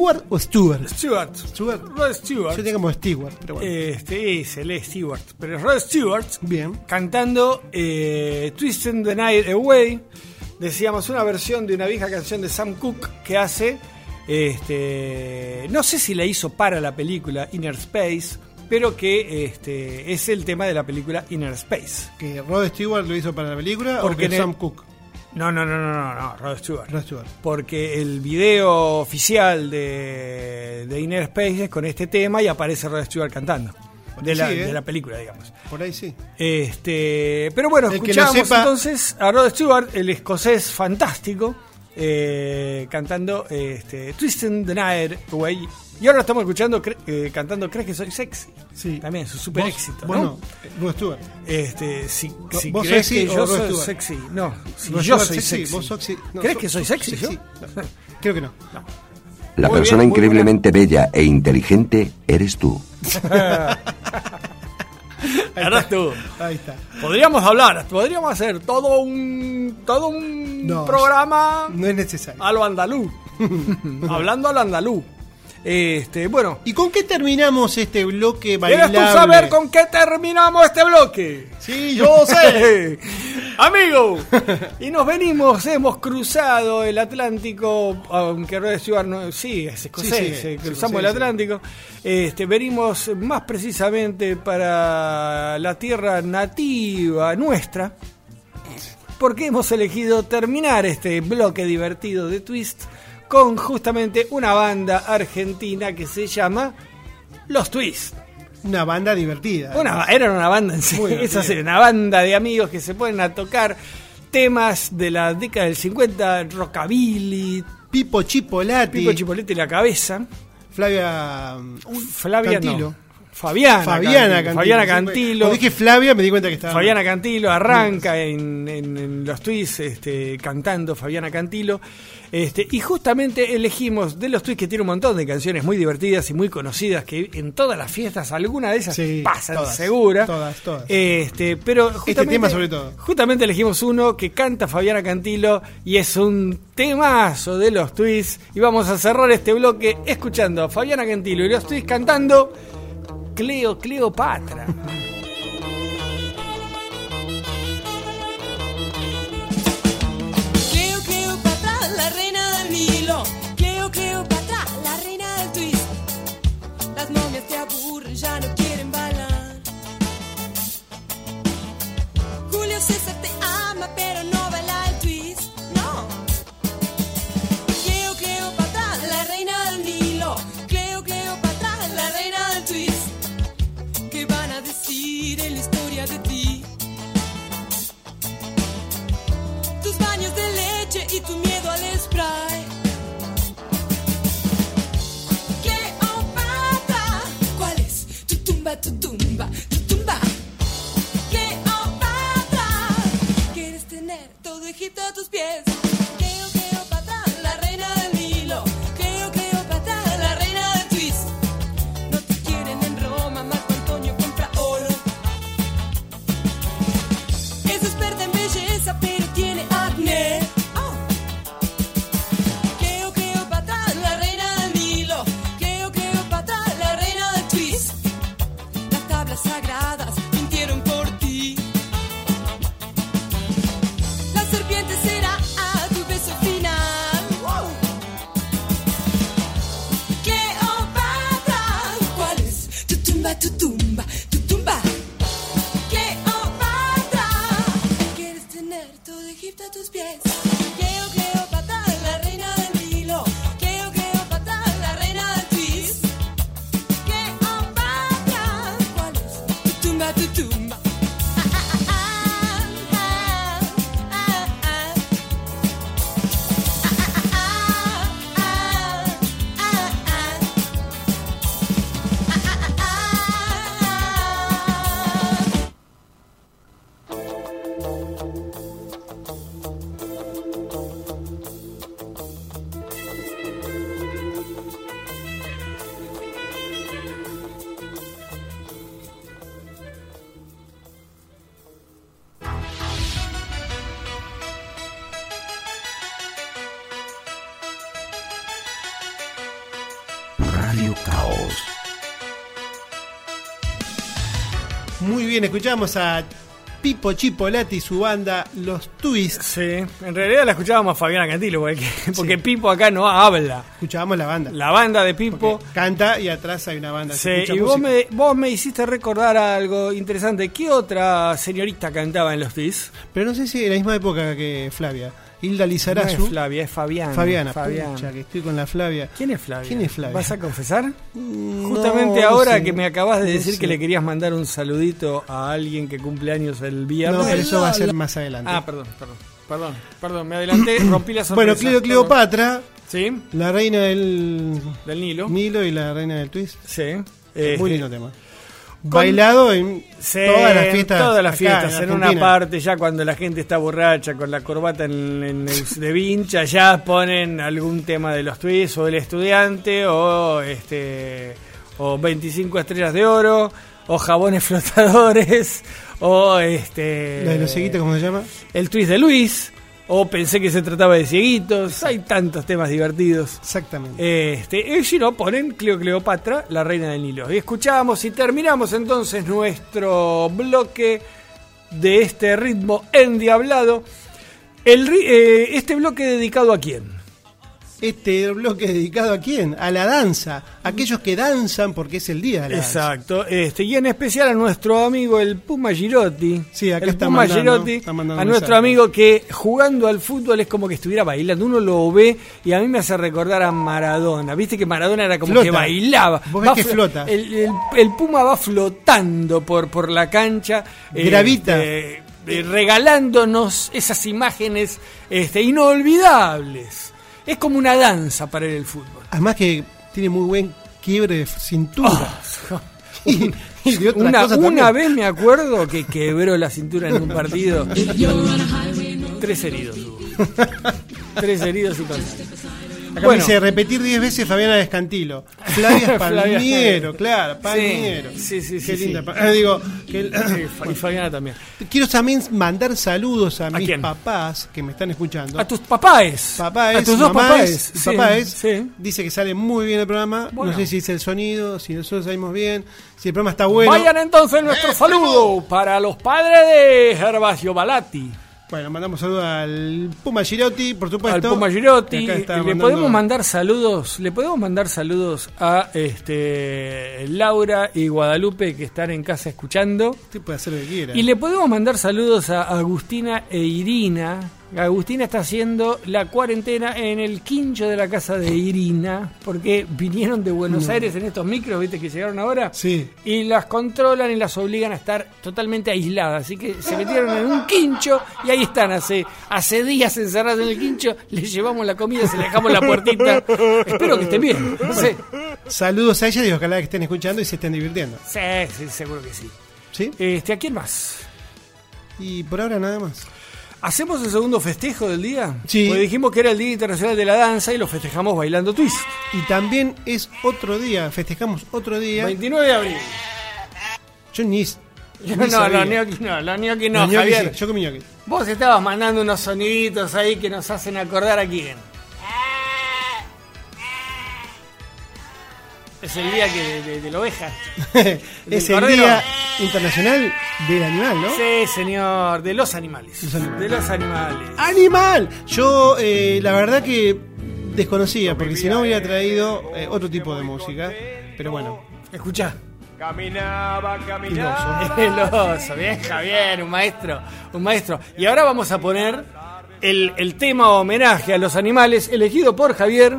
¿Stewart o Stewart? Stewart. Stewart. Rod Stewart. Yo como Stewart, pero bueno. Este, se lee Stewart. Pero Rod Stewart Bien. cantando eh, Twisting the Night Away. Decíamos una versión de una vieja canción de Sam Cooke que hace. Este, no sé si la hizo para la película Inner Space, pero que este, es el tema de la película Inner Space. ¿Que Rod Stewart lo hizo para la película Porque o que el- Sam Cooke? No, no, no, no, no, no Rod Stewart. Rod Stewart. Porque el video oficial de, de Inner Space es con este tema y aparece Rod Stewart cantando. De la, Sí, ¿eh? de la película, digamos. Por ahí sí. Este, pero bueno, El escuchamos sepa- entonces a Rod Stewart, el escocés fantástico, eh, cantando este, Twisting the Night Away. Y ahora estamos escuchando cre- eh, cantando Crees que soy sexy. Sí. También, su super Vos- éxito. Bueno, ¿no? Rod Stewart. Este, si, si ¿Vos crees sexy que yo soy Stewart? sexy. No, si Rod yo Stewart soy sexy. Vos sexy. no, ¿Crees so- que soy so- sexy, yo? No, creo que no. La Muy persona bien, increíblemente bella e inteligente eres tú. Eres tú. Ahí está. Podríamos hablar, podríamos hacer todo un todo un No, programa No es necesario. a lo andaluz. Hablando a lo andaluz. Este, bueno, ¿Y con qué terminamos este bloque ¿quieres bailable? tú saber con qué terminamos este bloque? Sí, yo sé. Amigo, y nos venimos, hemos cruzado el Atlántico, aunque Rod Stewart no, sí, es escocés, Sí, sí, eh, es cruzamos escocés, el. Atlántico, este, venimos más precisamente para la tierra nativa nuestra, porque hemos elegido terminar este bloque divertido de Twist con justamente una banda argentina que se llama Los Twist. Una banda divertida. Una, era una banda en divertida. esa sería una banda de amigos que se ponen a tocar temas de la década del 50, rockabilly, Pipo Chipolati. Pico Chipoletti y la cabeza, Flavia. Flavia Cantilo. no, Fabiana, Fabiana Cantilo. Fabiana Cantilo, Cuando dije Flavia me di cuenta que estaba. Fabiana Cantilo arranca en, en- en los tweets este, cantando Fabiana Cantilo. Este, y justamente elegimos de los tweets que tiene un montón de canciones muy divertidas y muy conocidas que en todas las fiestas, alguna de esas Sí, pasan todas, segura. todas, todas. Este, pero justamente, tema sobre todo. Justamente elegimos uno que canta Fabiana Cantilo y es un temazo de los tweets. Y vamos a cerrar este bloque escuchando a Fabiana Cantilo y los tweets cantando Cleo Cleopatra. Cleo, Cleopatra, la reina del Nilo. Cleo, Cleopatra, la reina del twist. Las momias te aburren, ya no quieren bailar. Julio César te ama, pero de ti. Tus baños de leche y tu miedo al spray. Cleopatra, ¿cuál es tu tumba, tu tumba, tu tumba? Quieres tener todo Egipto a tus pies. Escuchamos a Pipo Chipolati y su banda Los Twists. Sí, en realidad la escuchábamos a Fabiana Cantilo, porque, porque Pipo acá no habla. Escuchábamos la banda. La banda de Pipo. Porque canta y atrás hay una banda. Sí, y vos me, vos me hiciste recordar algo interesante. ¿Qué otra señorita cantaba en los TIS? Pero no sé si en la misma época que Flavia. Hilda No Lizarazu. es Flavia, es Fabiana. Fabiana. Fabiana. Pucha, que estoy con la Flavia. ¿Quién es Flavia? ¿Quién es Flavia? ¿Vas a confesar? Mm, Justamente no, no ahora que me acabas de No decir que le querías mandar un saludito a alguien que cumple años el viernes. No, pero eso va a ser más adelante. Ah, perdón, perdón. Perdón, perdón, me adelanté, rompí la sorpresa. bueno. Cleopatra, Sí, la reina del del Nilo. Nilo y la reina del twist. Sí. Muy Este, lindo tema. Bailado en todas las fiestas. todas las acá, fiestas, en, una parte ya cuando la gente está borracha con la corbata en, en el- de vincha, ya ponen algún tema de los twists o el estudiante o este o 25 estrellas de oro o jabones flotadores o este La de los cieguitos, ¿cómo se llama? el twist de Luis o pensé que se trataba de cieguitos, hay tantos temas divertidos. Exactamente. Este, y si no, ponen Cleo Cleopatra, la reina del Nilo. Y escuchamos y terminamos entonces nuestro bloque de este ritmo endiablado. El, eh, este bloque dedicado a quién? Este bloque dedicado a quién? A la danza. Aquellos que danzan porque es el día de la danza. Exacto. Este, y en especial a nuestro amigo el Puma Girotti. Sí, acá el está Puma mandando, Girotti. está mandando a nuestro amigo que jugando al fútbol es como que estuviera bailando. Uno lo ve y a mí me hace recordar a Maradona. Viste que Maradona era como Flota. que bailaba. Vos ves que flo- flota. El, el- el Puma va flotando por, por la cancha. Gravita. este, eh, regalándonos esas imágenes este, inolvidables. Es como una danza para él el fútbol. Además que tiene muy buen quiebre de cintura. y, y de otras Una, vez me acuerdo que quebró la cintura en un partido. Tres heridos hubo. Tres heridos y cosas. Acá me dice repetir 10 veces Fabiana Descantilo. Flavia. Palmiero, claro, Palmiero. Sí, sí, sí, Qué sí. linda. pa- ah, digo, que- Sí, y Fabiana también. quiero también mandar saludos a, mis quién? papás que me están escuchando. A tus papáes. Papáes, a tus dos y Sí, papáes. sí. Dice que sale muy bien el programa. Bueno. No sé si es el sonido, si nosotros salimos bien, si el programa está bueno. Vayan entonces nuestro saludo para los padres de Gervasio Balati. Bueno, mandamos saludos al Puma Girotti, por supuesto. al Puma Girotti. Le mandando- podemos mandar saludos, le podemos mandar saludos a este Laura y Guadalupe que están en casa escuchando. Usted puede hacer lo que quiera. Y le podemos mandar saludos a Agustina e Irina. Agustina está haciendo la cuarentena en el quincho de la casa de Irina, porque vinieron de Buenos Aires en estos micros, viste que llegaron ahora, Sí. y las controlan y las obligan a estar totalmente aisladas. Así que se metieron en un quincho y ahí están, hace, hace días encerradas en el quincho, les llevamos la comida, se le dejamos la puertita. Espero que estén bien. Saludos a ella y ojalá que estén escuchando y se estén divirtiendo. sí, sí, seguro que sí. ¿Sí? Este, ¿A quién más? Y por ahora nada más. ¿Hacemos el segundo festejo del día? Sí. Porque dijimos que era el Día Internacional de la Danza y lo festejamos bailando twist. Y también es otro día, festejamos otro día. 29 de abril. Yo ni. No, ni no, sabía. los gnocchi no, los gnocchi no, Los Javier. sí, yo comí ñoquis. Vos estabas mandando unos soniditos ahí que nos hacen acordar a quién. Es el día que de, de- de la oveja. es el cordero. Día Internacional del Animal, ¿no? Sí, señor, de los animales. Los animales. De los animales. ¡Animal! Yo, eh, la verdad que desconocía, porque si no hubiera traído eh, otro tipo de música. Pero bueno, Escuchá. Caminaba, el caminaba. oso. El oso, bien Javier, un maestro, un maestro. Y ahora vamos a poner el, el tema homenaje a los animales elegido por Javier.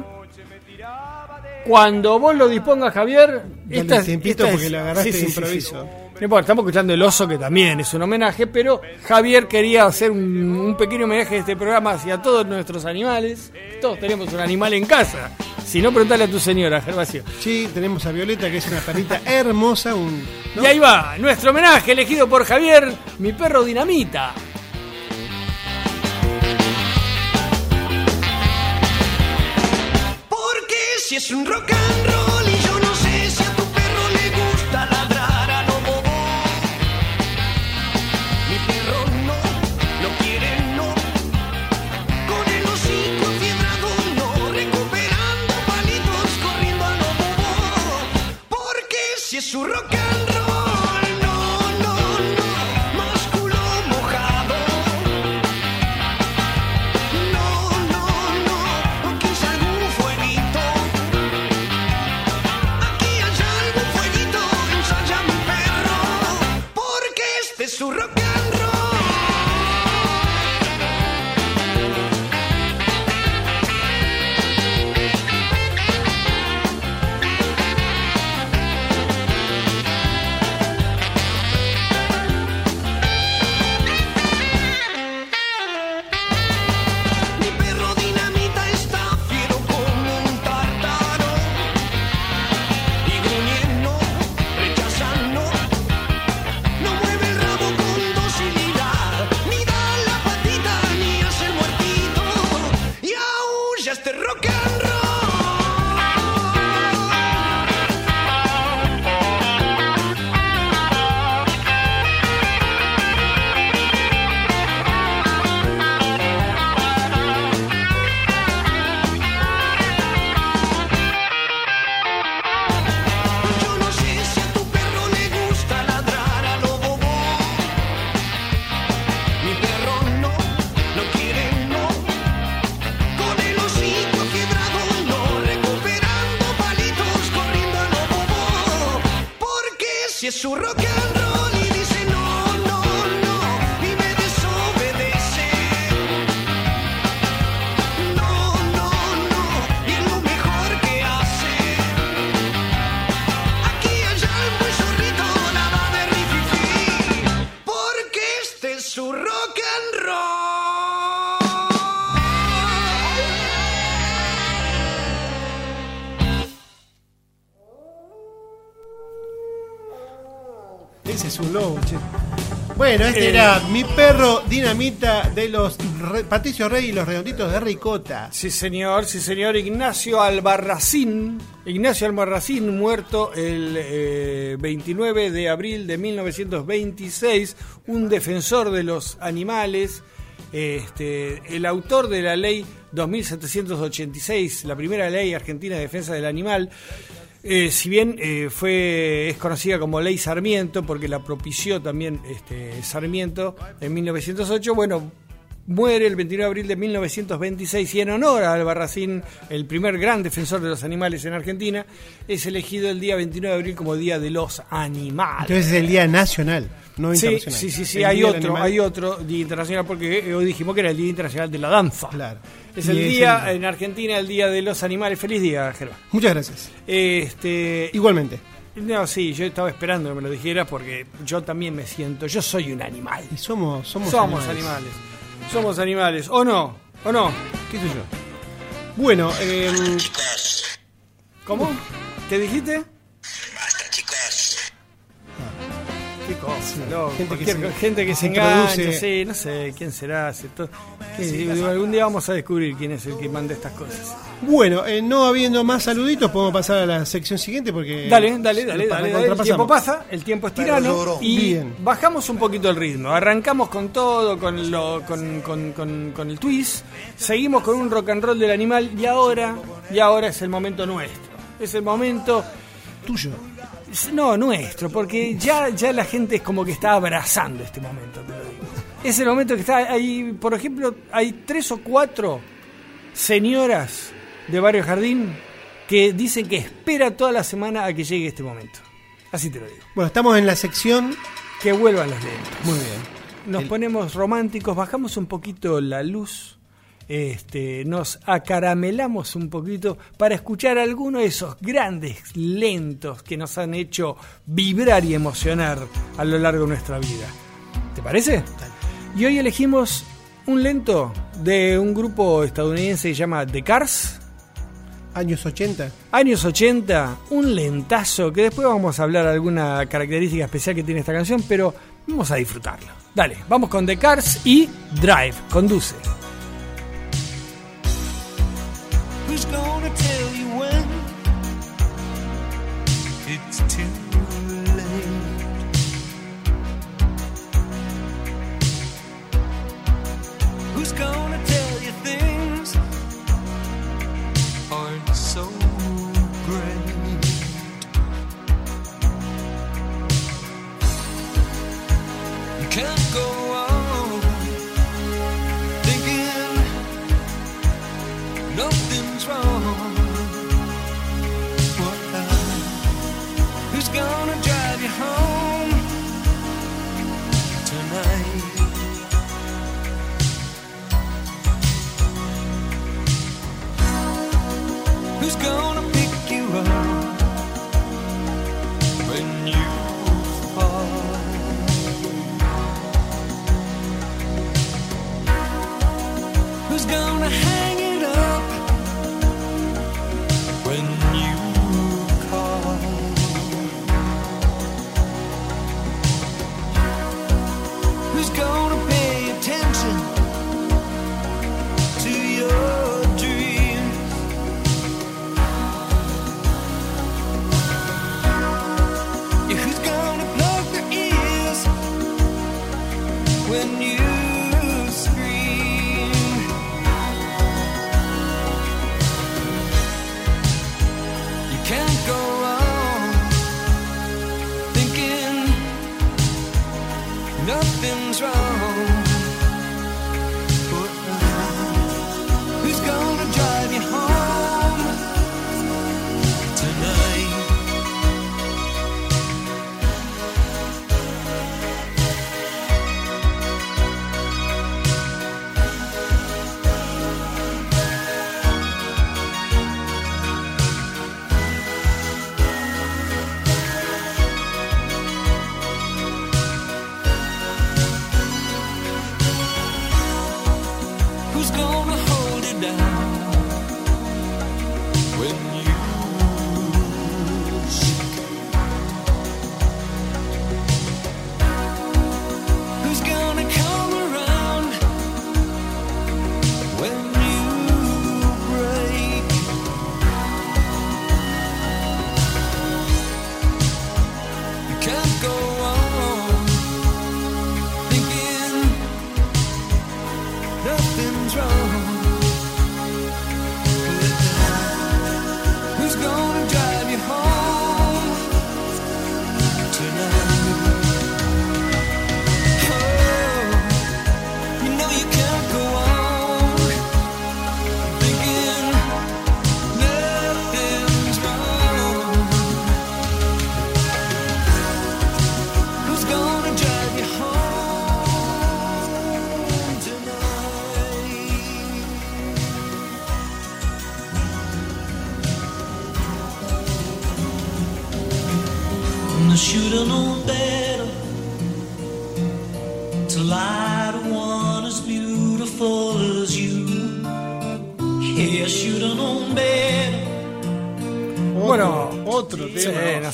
Cuando vos lo dispongas, Javier, Dale tiempito porque lo agarraste de sí, improviso. No importa, estamos escuchando el oso que también es un homenaje, pero Javier quería hacer un, un pequeño homenaje de este programa hacia todos nuestros animales. Todos tenemos un animal en casa. Si no, preguntale a tu señora, Gervasio. Sí, tenemos a Violeta, que es una perrita hermosa. Un, ¿no? Y ahí va, nuestro homenaje elegido por Javier, mi perro dinamita. Si es un rock and roll y yo no sé si a tu perro le gusta ladrar a lo bobo. Mi perro no, lo quiere no. Con el hocico enfiebrado no, recuperando palitos corriendo a lo bobo. es su rock Bueno, este Eh. era mi perro dinamita de los Re- Patricio Rey y los redonditos de Ricota. Sí, señor, sí, señor. Ignacio Albarracín. Ignacio Albarracín, muerto el eh, 29 de abril de 1926, un defensor de los animales, este, el autor de la ley 2786, la primera ley argentina de defensa del animal. Eh, si bien eh, fue es conocida como Ley Sarmiento, porque la propició también este, Sarmiento en 1908, bueno, muere el 29 de abril de 1926 y en honor a Albarracín, el primer gran defensor de los animales en Argentina, es elegido el día 29 de abril como Día de los Animales. Entonces es el Día Nacional, no Sí, internacional. sí, sí, sí, El hay otro, hay otro Día Internacional porque hoy dijimos que era el Día Internacional de la Danza. Claro. Es el es día el- en Argentina, el Día de los Animales. Feliz día, Germán. Muchas gracias. Este, Igualmente. no, sí, yo estaba esperando que me lo dijeras porque yo también me siento, yo soy un animal. Y somos, somos, Somos animales. Somos animales. ¿O no? ¿O no? ¿Qué sé yo? Bueno, eh, ¿Cómo? ¿Qué dijiste? Qué cosa, loco. gente que se- gente que se se engancha, introduce. sí, no sé quién será. si to- que- digo, algún día vamos a descubrir quién es el que manda estas cosas. bueno, eh, no habiendo más saluditos, podemos pasar a la sección siguiente porque. Dale, dale, dale, dale, dale. El tiempo pasa, el tiempo es tirano y Bien. bajamos un poquito el ritmo. Arrancamos con todo, con, lo, con, con, con, con el twist, seguimos con un rock and roll del animal y ahora, y ahora es el momento nuestro. Es el momento Tuyo. No, nuestro, porque ya, ya la gente es como que está abrazando este momento, te lo digo. Es el momento que está ahí, por ejemplo, hay tres o cuatro señoras de Barrio Jardín que dicen que espera toda la semana a que llegue este momento. Así te lo digo. Bueno, estamos en la sección. Que vuelvan los lentos. Muy bien. Nos ponemos románticos, bajamos un poquito la luz, este, nos acaramelamos un poquito para escuchar algunos de esos grandes lentos que nos han hecho vibrar y emocionar a lo largo de nuestra vida. ¿Te parece? Y hoy elegimos un lento de un grupo estadounidense que se llama The Cars. Años 80. Años 80, un lentazo que después vamos a hablar de alguna característica especial que tiene esta canción, pero vamos a disfrutarlo. Dale, vamos con The Cars y Drive, conduce.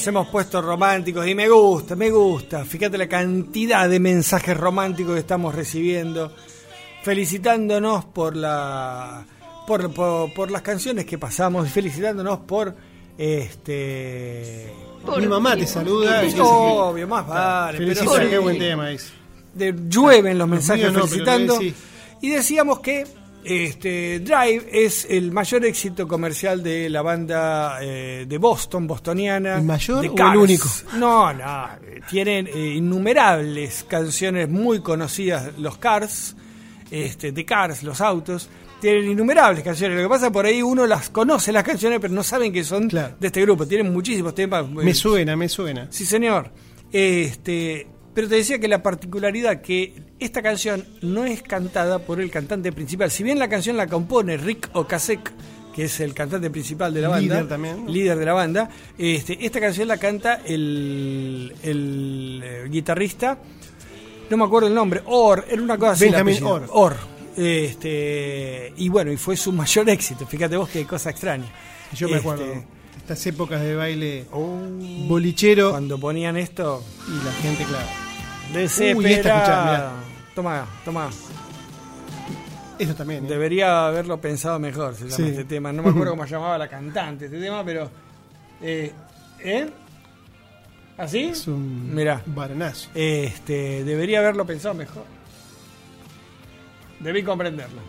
Nos hemos puesto románticos y me gusta, me gusta. Fíjate la cantidad de mensajes románticos que estamos recibiendo, felicitándonos por la por, por, por las canciones que pasamos y felicitándonos por este Mi mamá te saluda. obvio, más vale, Felicita, qué buen tema dice. de- llueven los mensajes míos no, pero felicitando. sí. Y decíamos que este, Drive es el mayor éxito comercial de la banda eh, de Boston, bostoniana. ¿El mayor de o el único? No, no. eh, Tienen eh, innumerables canciones muy conocidas, los Cars, este, de Cars, los autos. Tienen innumerables canciones. Lo que pasa por ahí uno las conoce las canciones, pero no saben que son Claro. de este grupo. Tienen muchísimos temas. Me suena, me suena. Sí, señor. Este, pero te decía que la particularidad que esta canción no es cantada por el cantante principal. Si bien la canción la compone Rick Ocasek, que es el cantante principal de la banda, Líder también. líder de la banda, este, esta canción la canta el, el, eh, guitarrista, no me acuerdo el nombre, Or, era una cosa así. Benjamin. Orr. Orr. Este, y bueno, y fue su mayor éxito. Fíjate vos qué cosa extraña. Yo me Este, acuerdo. Estas épocas de baile bolichero Cuando ponían esto, y la gente, claro. Desesperado. Uy. Toma, toma. Eso también. ¿eh? Debería haberlo pensado mejor, se llama Sí. este tema. No me acuerdo cómo llamaba la cantante este tema, pero. Eh, ¿Eh? ¿Así? Es un Mirá. varanazo. Este, debería haberlo pensado mejor. Debí comprenderlo.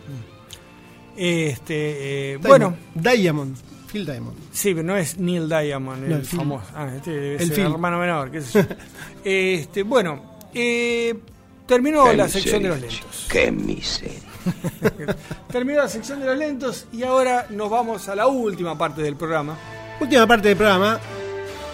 Este, eh, bueno, Diamond. Phil Diamond. sí, pero no es Neil Diamond, No, el el famoso. Ah, este debe El ser Phil. hermano menor, qué sé yo. este, bueno, eh, terminó la sección de los lentos. Qué miseria. Terminó la sección de los lentos y ahora nos vamos a la última parte del programa. Última parte del programa.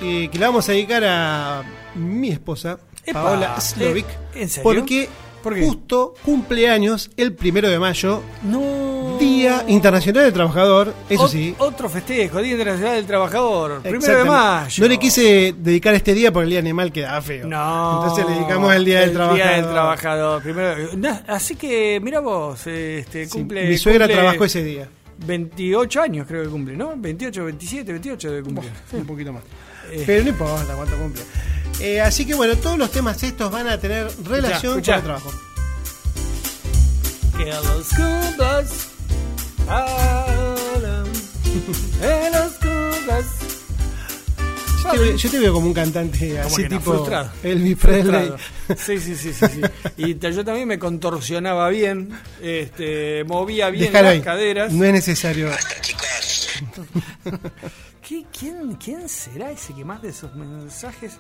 eh, que la vamos a dedicar a mi esposa, Epa, Paola Slovic. eh, ¿en serio? Porque ¿Por qué? justo cumpleaños el primero de mayo, No. Día Internacional del Trabajador. Eso Ot- sí. Otro festejo, Día Internacional del Trabajador. Primero de mayo. No le quise dedicar este día porque el día animal quedaba feo. No. Entonces le dedicamos el Día del Trabajador. Día del Trabajador. Primero, no, así que, mira vos, este, Sí, cumple. mi suegra cumple trabajó ese día. 28 años creo que cumple, ¿no? 28, 27, 28 de cumplir. Un poquito más. Eh. Pero no importa cuánto cumple. Eh, así que bueno, todos los temas estos van a tener relación escuchá. con el trabajo. Que los school en. Yo te, veo, yo te veo como un cantante Como así que no, tipo frustrado. Elvis Presley. Sí, sí, sí, sí, sí. Y te- yo también me contorsionaba bien, este, movía bien las ahí. caderas. No es necesario. Basta, chicos. ¿Qué- quién, ¿Quién será ese que manda esos mensajes?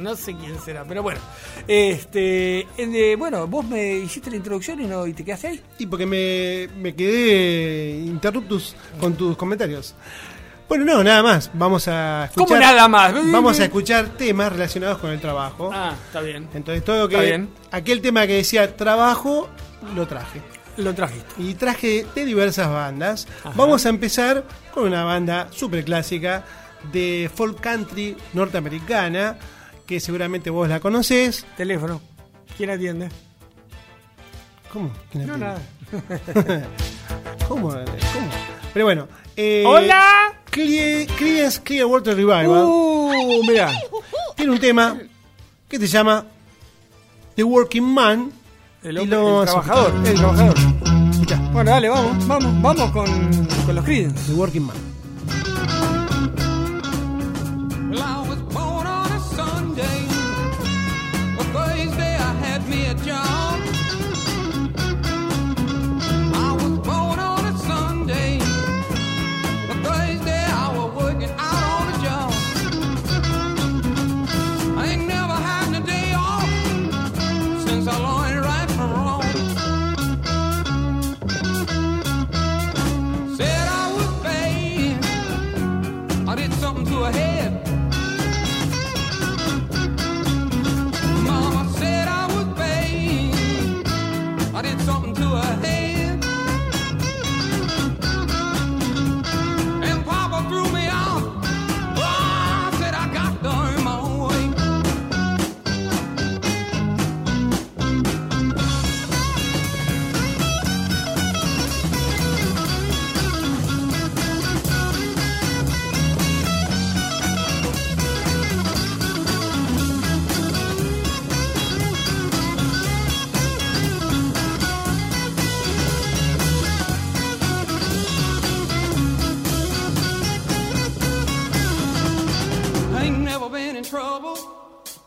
No sé quién será, pero bueno. Este, eh, bueno, vos me hiciste la introducción y no y te quedaste ahí. Y porque me, me quedé interruptus con tus comentarios. Bueno, no, nada más. Vamos a escuchar. ¿Cómo nada más? Vamos a escuchar temas relacionados con el trabajo. Ah, está bien. Entonces, todo que. Está bien. Aquel tema que decía trabajo, lo traje. Lo trajiste. Y traje de diversas bandas. Vamos a empezar con una banda súper clásica de folk country norteamericana, que seguramente vos la conocés. Teléfono. ¿Quién atiende? ¿Cómo? ¿Quién No, atiende? nada. ¿Cómo? ¿Cómo? Pero bueno. eh, ¡Hola! Creedence Clearwater Revival Uh, mira. tiene un tema que se llama The Working Man. El, Y el trabajador. El trabajador. Bueno, dale, vamos, vamos, vamos con, con los Creedence. The Working Man. Trouble.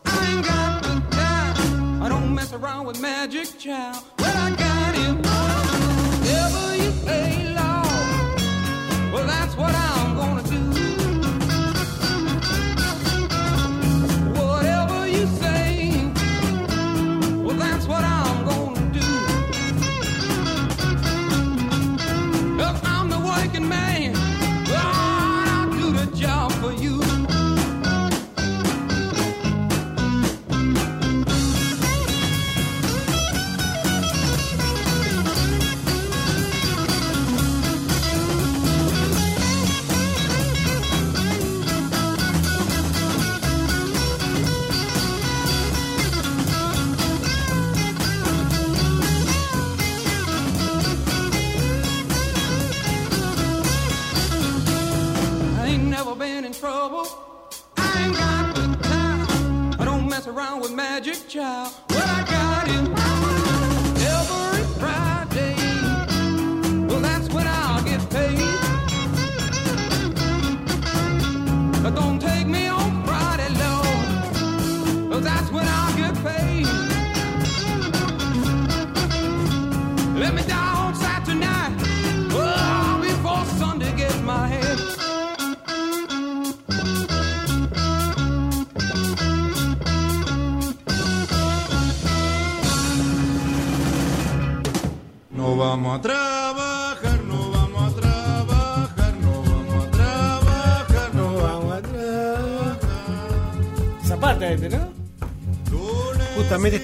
I ain't got the time. I don't mess around with magic child.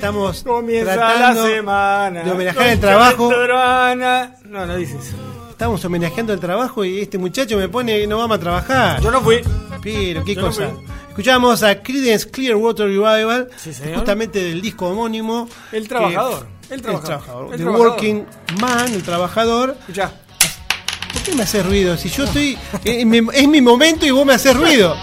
Estamos Comienza tratando la semana. de homenajear el trabajo. No, no dices. Estamos homenajeando el trabajo y este muchacho me pone no vamos a trabajar. Yo no fui. Pero qué Yo cosa. Escuchamos a Creedence Clearwater Revival, Sí, justamente del disco homónimo. El trabajador. que- El trabajador. El The trabajador. Working Man, el trabajador. Escuchá. ¿Por qué me haces ruido? Si yo estoy. es mi momento y vos me haces ruido.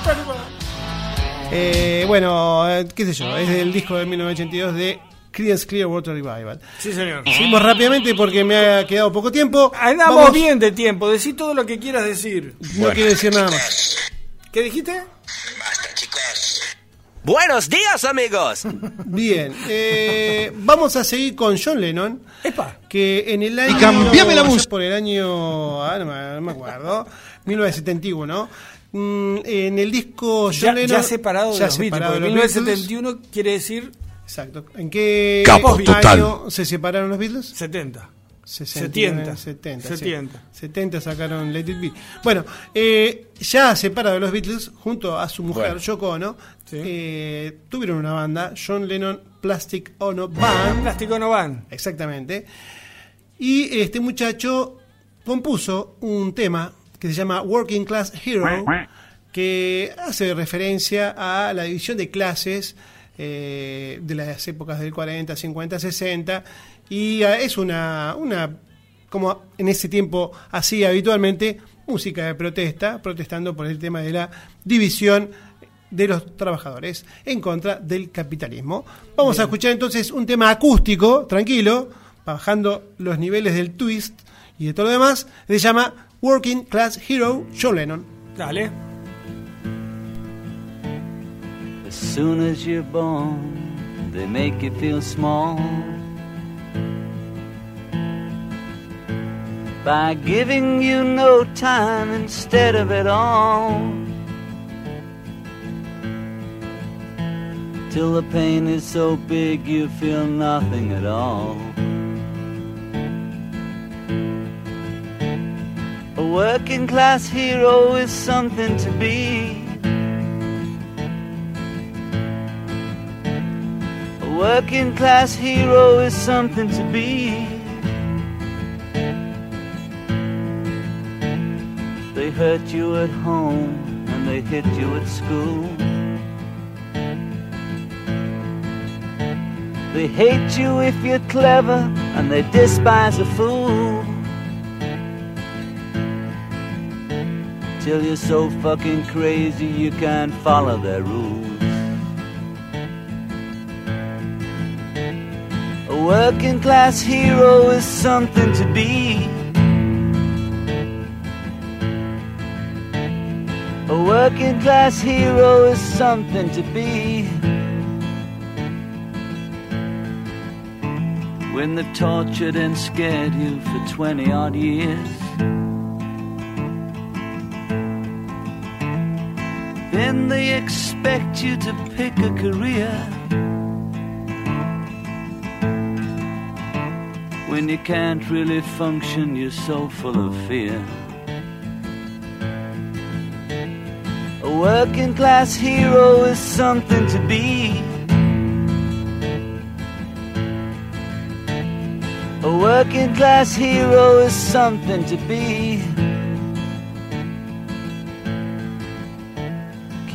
Eh, bueno, eh, qué sé yo, es el disco de 1982 de Creedence Clearwater Revival. Sí, señor. Seguimos rápidamente porque me ha quedado poco tiempo. Andamos Vamos- bien de tiempo. Decí todo lo que quieras decir. No quiero decir nada más. ¿Qué dijiste? Basta, chicos. Buenos días, amigos. Bien, eh, vamos a seguir con John Lennon. Epa. Que en el año. cambiame la música. Por el año. Ah, no, me, no me acuerdo. 1971. Mm, en el disco Ya, John Lennon- ya separado de ya los Beatles. separado porque de los Beatles. 1971 quiere decir Exacto. ¿En qué Capo año total. se separaron los Beatles? 70. 60, 70. 70, sí. 70. 70 sacaron Let It Be. Bueno, eh, ya separado de los Beatles, junto a su mujer Bueno. Yoko Ono, eh, tuvieron una banda, John Lennon Plastic Ono Band. Plástico no van. Exactamente. Y este muchacho compuso un tema que se llama Working Class Hero, que hace referencia a la división de clases eh, de las épocas del 40, 50, 60, y eh, es una, una, como en ese tiempo hacía habitualmente, música de protesta, protestando por el tema de la división de los trabajadores en contra del capitalismo. Vamos a escuchar entonces un tema acústico, tranquilo, bajando los niveles del twist y de todo lo demás. Se llama Working Class Hero, John Lennon. Dale. As soon as you're born, they make you feel small. By giving you no time instead of it all. Till the pain is so big you feel nothing at all. A working class hero is something to be. A working class hero is something to be. They hurt you at home and they hit you at school. They hate you if you're clever and they despise a fool. Till you're so fucking crazy you can't follow their rules. A working class hero is something to be. A working class hero is something to be. When they've tortured and scared you for 20 odd years. Then they expect you to pick a career. When you can't really function, you're so full of fear. A working class hero is something to be. A working class hero is something to be.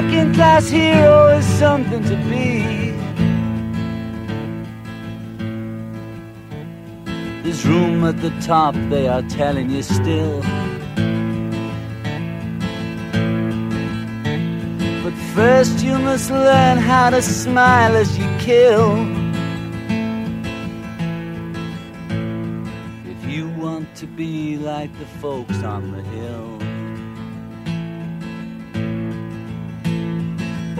Working class hero is something to be. There's room at the top, they are telling you still. But first you must learn how to smile as you kill. If you want to be like the folks on the hill.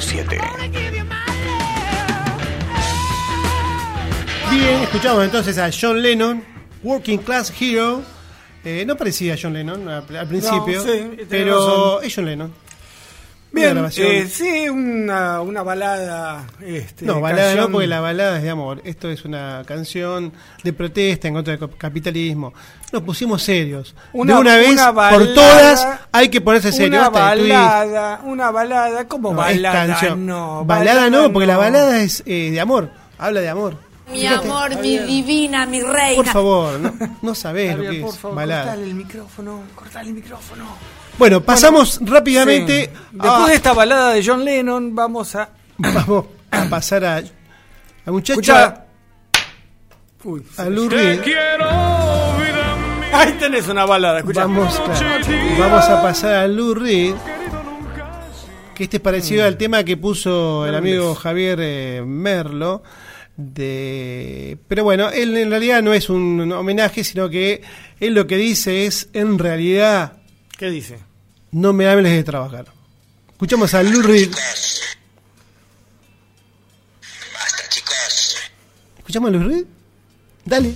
917. Bien, escuchamos entonces a John Lennon, Working Class Hero. Eh, no parecía John Lennon al, al principio, sí, pero razón. es John Lennon. Bien, eh, sí, una, una balada. Este, no, balada no, canción- porque la balada es de amor. Esto es una canción de protesta en contra del capitalismo. Nos pusimos serios. Una- de una vez, una por balada- todas, hay que ponerse serio. Una balada, una balada, como No, balada, canción. no. balada no, porque la no. balada es eh, de amor. Habla de amor. Mi amor, mi divina, mi reina. Por favor, no, no sabés lo Javier, que por es favor, balada. cortale el micrófono, cortale el micrófono. Bueno, pasamos rápidamente. Sí. Después a- de esta balada de John Lennon, vamos a. Vamos a pasar a. A. Escuchá. Uy, a. Ahí tenés una balada, escuchá. Vamos, claro, vamos a pasar a Lou Reed. Que este es parecido al tema que puso el amigo Javier eh, Merlo. De... Pero bueno, él en realidad no es un homenaje, sino que él lo que dice es, en realidad, ¿Qué dice? No me hables de trabajar. Escuchamos a Lou Reed. Basta, chicos. ¿Escuchamos a Lou Reed? Dale.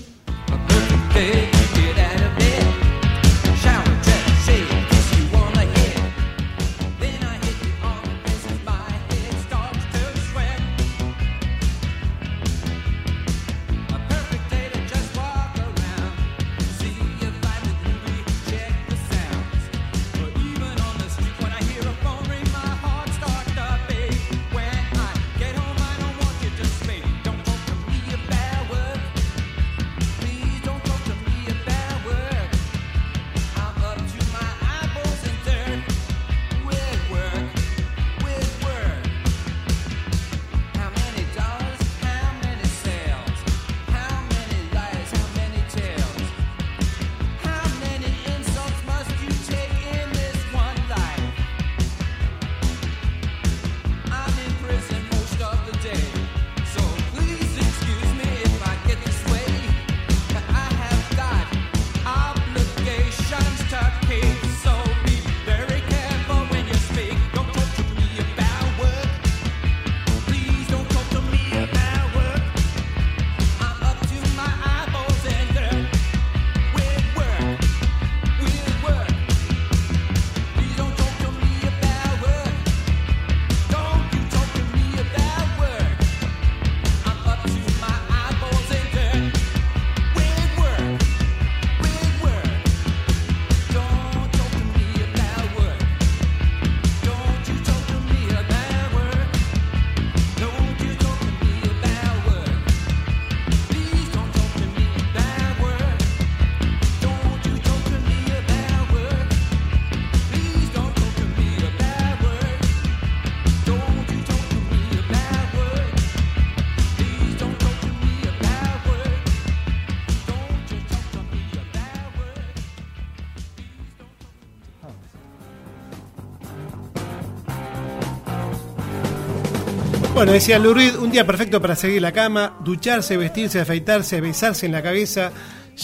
Bueno, decía Lou Reed, un día perfecto para seguir la cama, ducharse, vestirse, afeitarse, besarse en la cabeza.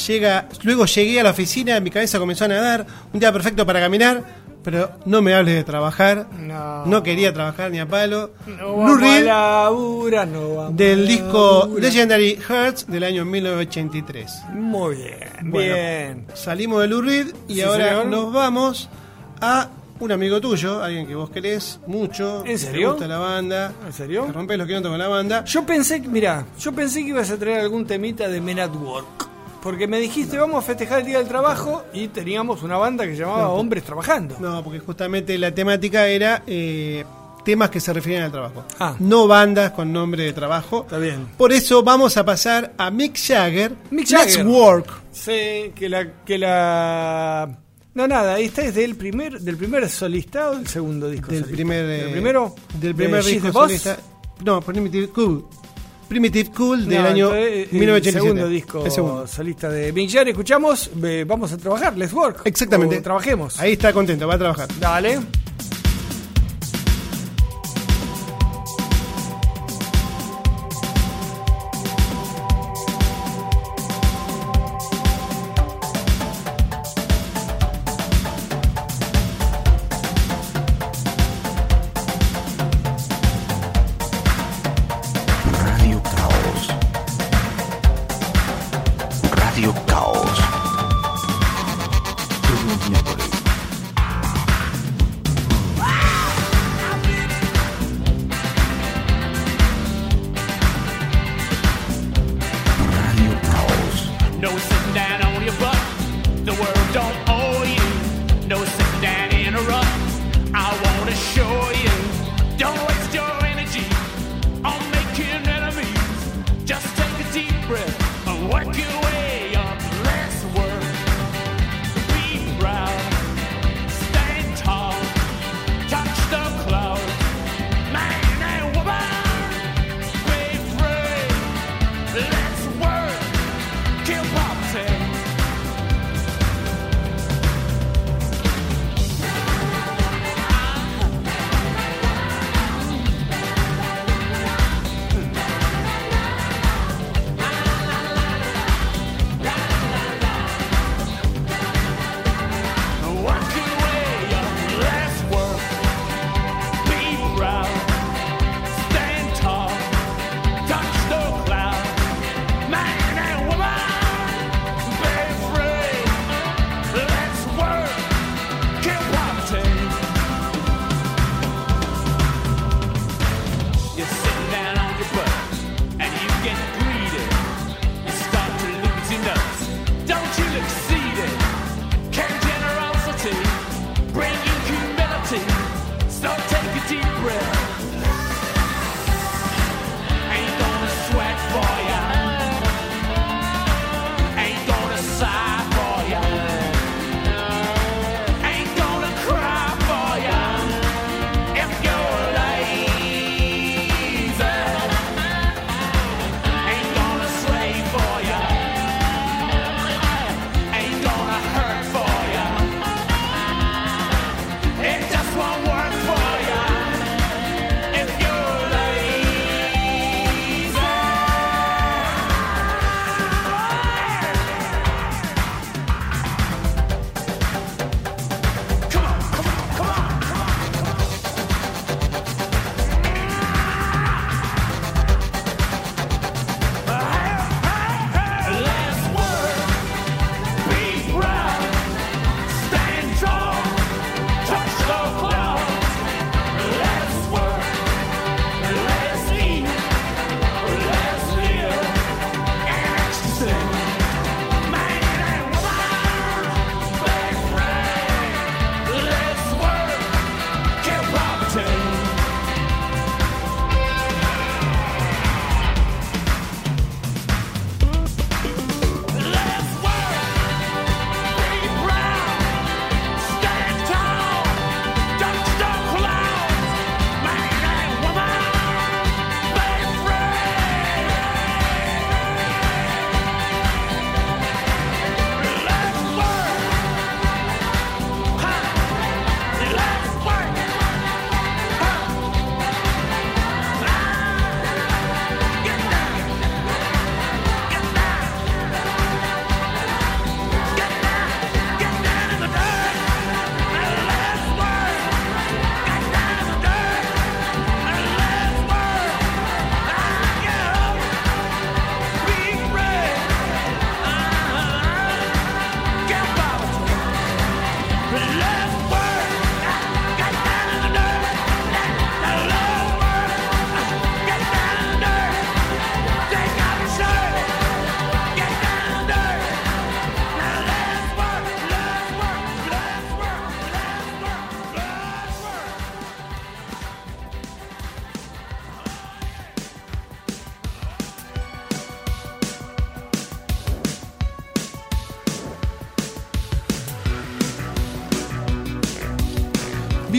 Llega, luego llegué a la oficina, mi cabeza comenzó a nadar. Un día perfecto para caminar, pero no me hables de trabajar. No. quería trabajar ni a palo. No laburar, no vamos del disco. Legendary Hearts del año 1983. Muy bien, Bueno, bien. Salimos de Lou Reed y Sí, ahora señor. nos vamos a un amigo tuyo, alguien que vos querés mucho. ¿En que serio? Te gusta la banda. ¿En serio? Te rompes los quilomos con la banda. Yo pensé, que- mira, yo pensé que ibas a traer algún temita de Men at Work. Porque me dijiste, vamos a festejar el Día del Trabajo y teníamos una banda que se llamaba No, Hombres Trabajando. No, porque justamente la temática era eh, temas que se refieren al trabajo. Ah. No bandas con nombre de trabajo. Está bien. Por eso vamos a pasar a Mick Jagger. Mick Let's Jagger. Work. Sí, que la, que la... No, nada, esta es del primer, del primer solista o del segundo disco Del solista? primer. eh, ¿Del primero? Del primer ¿De disco solista. No, Primitive Cool. Primitive Cool del No, año entonces, eh, el 1987. segundo disco El segundo. solista de Mick Jagger. Escuchamos, eh, vamos a trabajar, let's work. Exactamente. O trabajemos. Ahí está contento, va a trabajar. Dale.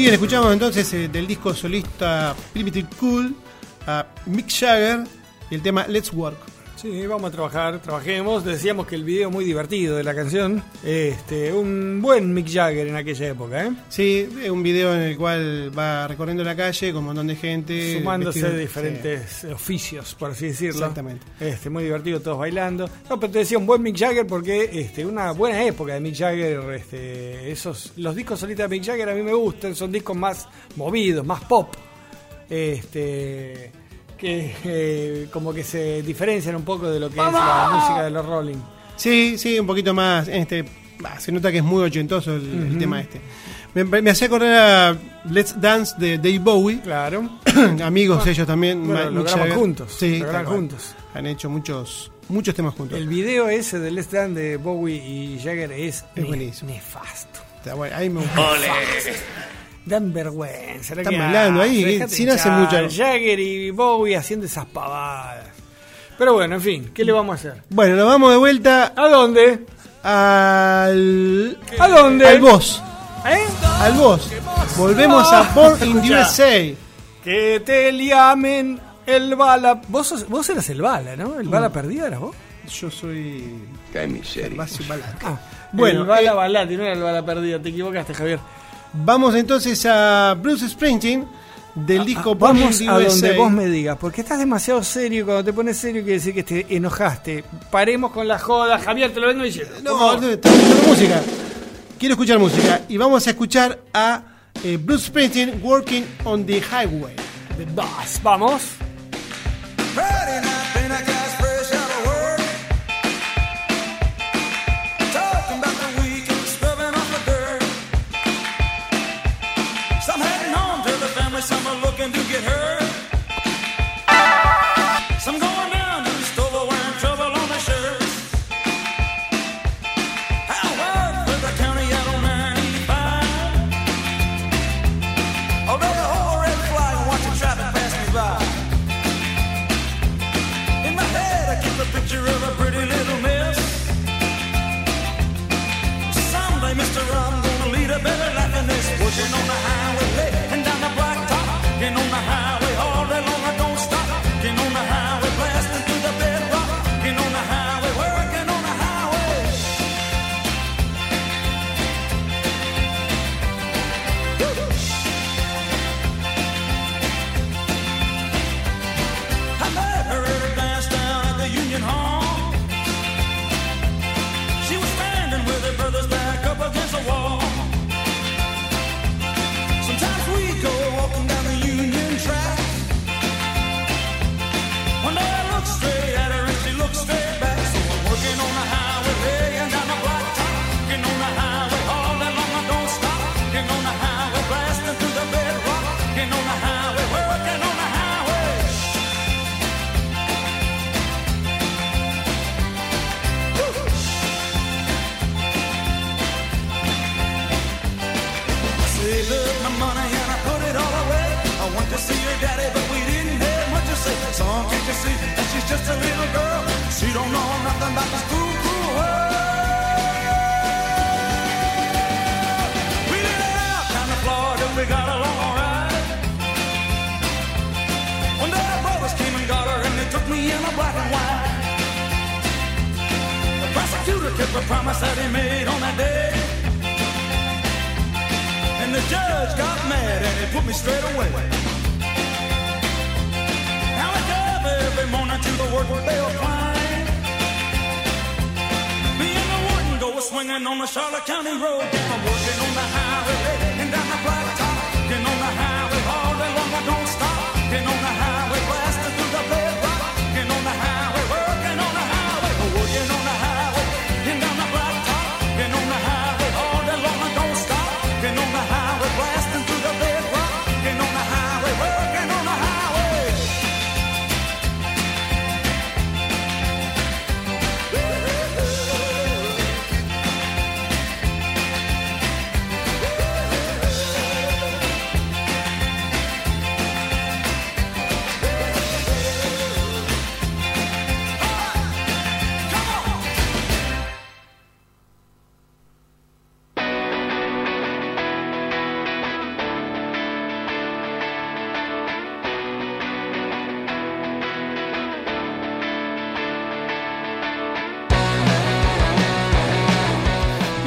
Bien, escuchamos entonces eh, del disco solista Primitive Cool a Mick Jagger y el tema Let's Work. Sí, vamos a trabajar, trabajemos. Decíamos que el video muy divertido de la canción. Este, un buen Mick Jagger en aquella época, ¿eh? Sí, un video en el cual va recorriendo la calle con un montón de gente. Sumándose vestido- de diferentes oficios, por así decirlo. Exactamente. Este, muy divertido, todos bailando. No, pero te decía un buen Mick Jagger porque este, una buena época de Mick Jagger. Este, esos, los discos solitas de Mick Jagger a mí me gustan, son discos más movidos, más pop. Este, que eh, como que se diferencian un poco de lo que es la música de los Rolling. Sí, sí, un poquito más. Este, bah, se nota que es muy ochentoso el, tema este. Me, me hacía acordar a Let's Dance de Dave Bowie. Claro. Amigos Bueno, ellos también. bueno, lo graban juntos, Sí, lo graban juntos. Han hecho muchos, muchos temas juntos. El video ese del Let's Dance de Bowie y Jagger es, Es ne- buenísimo. nefasto. Está bueno, ahí me gusta. Dan vergüenza. Están que bailando ahí, sin hacer mucho. Jagger y Bowie haciendo esas pavadas. Pero bueno, en fin, ¿qué le vamos a hacer? Bueno, nos vamos de vuelta ¿A dónde? al. ¿A dónde? Al boss. ¿Eh? Al boss. Volvemos a Born in. USA. Que te llamen el bala. Vos, sos- vos eras el bala, ¿no? El Mm. bala perdida eras vos. Yo soy. Gervasio Balak. Ah, Bueno, el bala eh, balati, no era el bala perdida, te equivocaste, Javier. Vamos entonces a Bruce Springsteen del disco Ah, Born Vamos a donde vos me digas, porque estás demasiado serio y cuando te pones serio quiere decir que te enojaste. Paremos con la joda, Javier, te lo vengo diciendo. No, no, está escuchando música. Quiero escuchar música. Y vamos a escuchar a eh, Bruce Springsteen Working on the Highway. The Boss. Vamos. Son, can't you see that she's just a little girl? She don't know nothing about this cool, cool world. We did it out down to Florida, we got along alright. One day our brothers came and got her, and they took me in a black and white. The prosecutor kept a promise that he made on that day. And the judge got mad and he put me straight away. Every morning to the work bell climb. Me and the wooden go swinging on the Charlotte County Road. I'm working on the highway and down the blacktop. Getting on the highway all day long, I don't stop. Getting on the highway,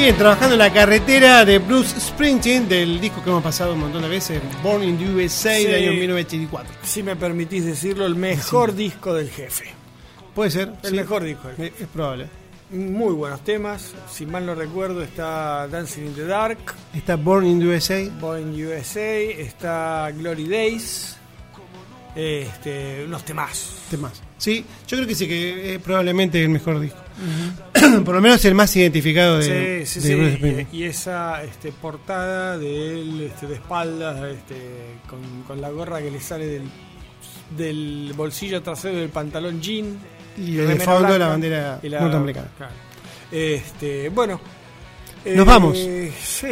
Bien, trabajando en la carretera de Bruce Springsteen, del disco que hemos pasado un montón de veces, Born in the USA Sí. del año 1984. Si me permitís decirlo, el mejor disco del jefe. Puede ser. El sí. mejor disco. del Es, es probable. Muy buenos temas. Si mal no recuerdo, está Dancing in the Dark, Está Born in the USA. Born in USA, está Glory Days. Este, unos temas. Temas. Sí, yo creo que sí, que es probablemente el mejor disco. Por lo menos el más identificado de, sí, sí, de Bruce sí. Springsteen. Y, y esa este, portada de él este, de espaldas, este, con, con la gorra que le sale del, del bolsillo trasero del pantalón jean. Y de remera fondo la blanca, bandera la- norteamericana. claro. Este, bueno. Nos vamos. sí,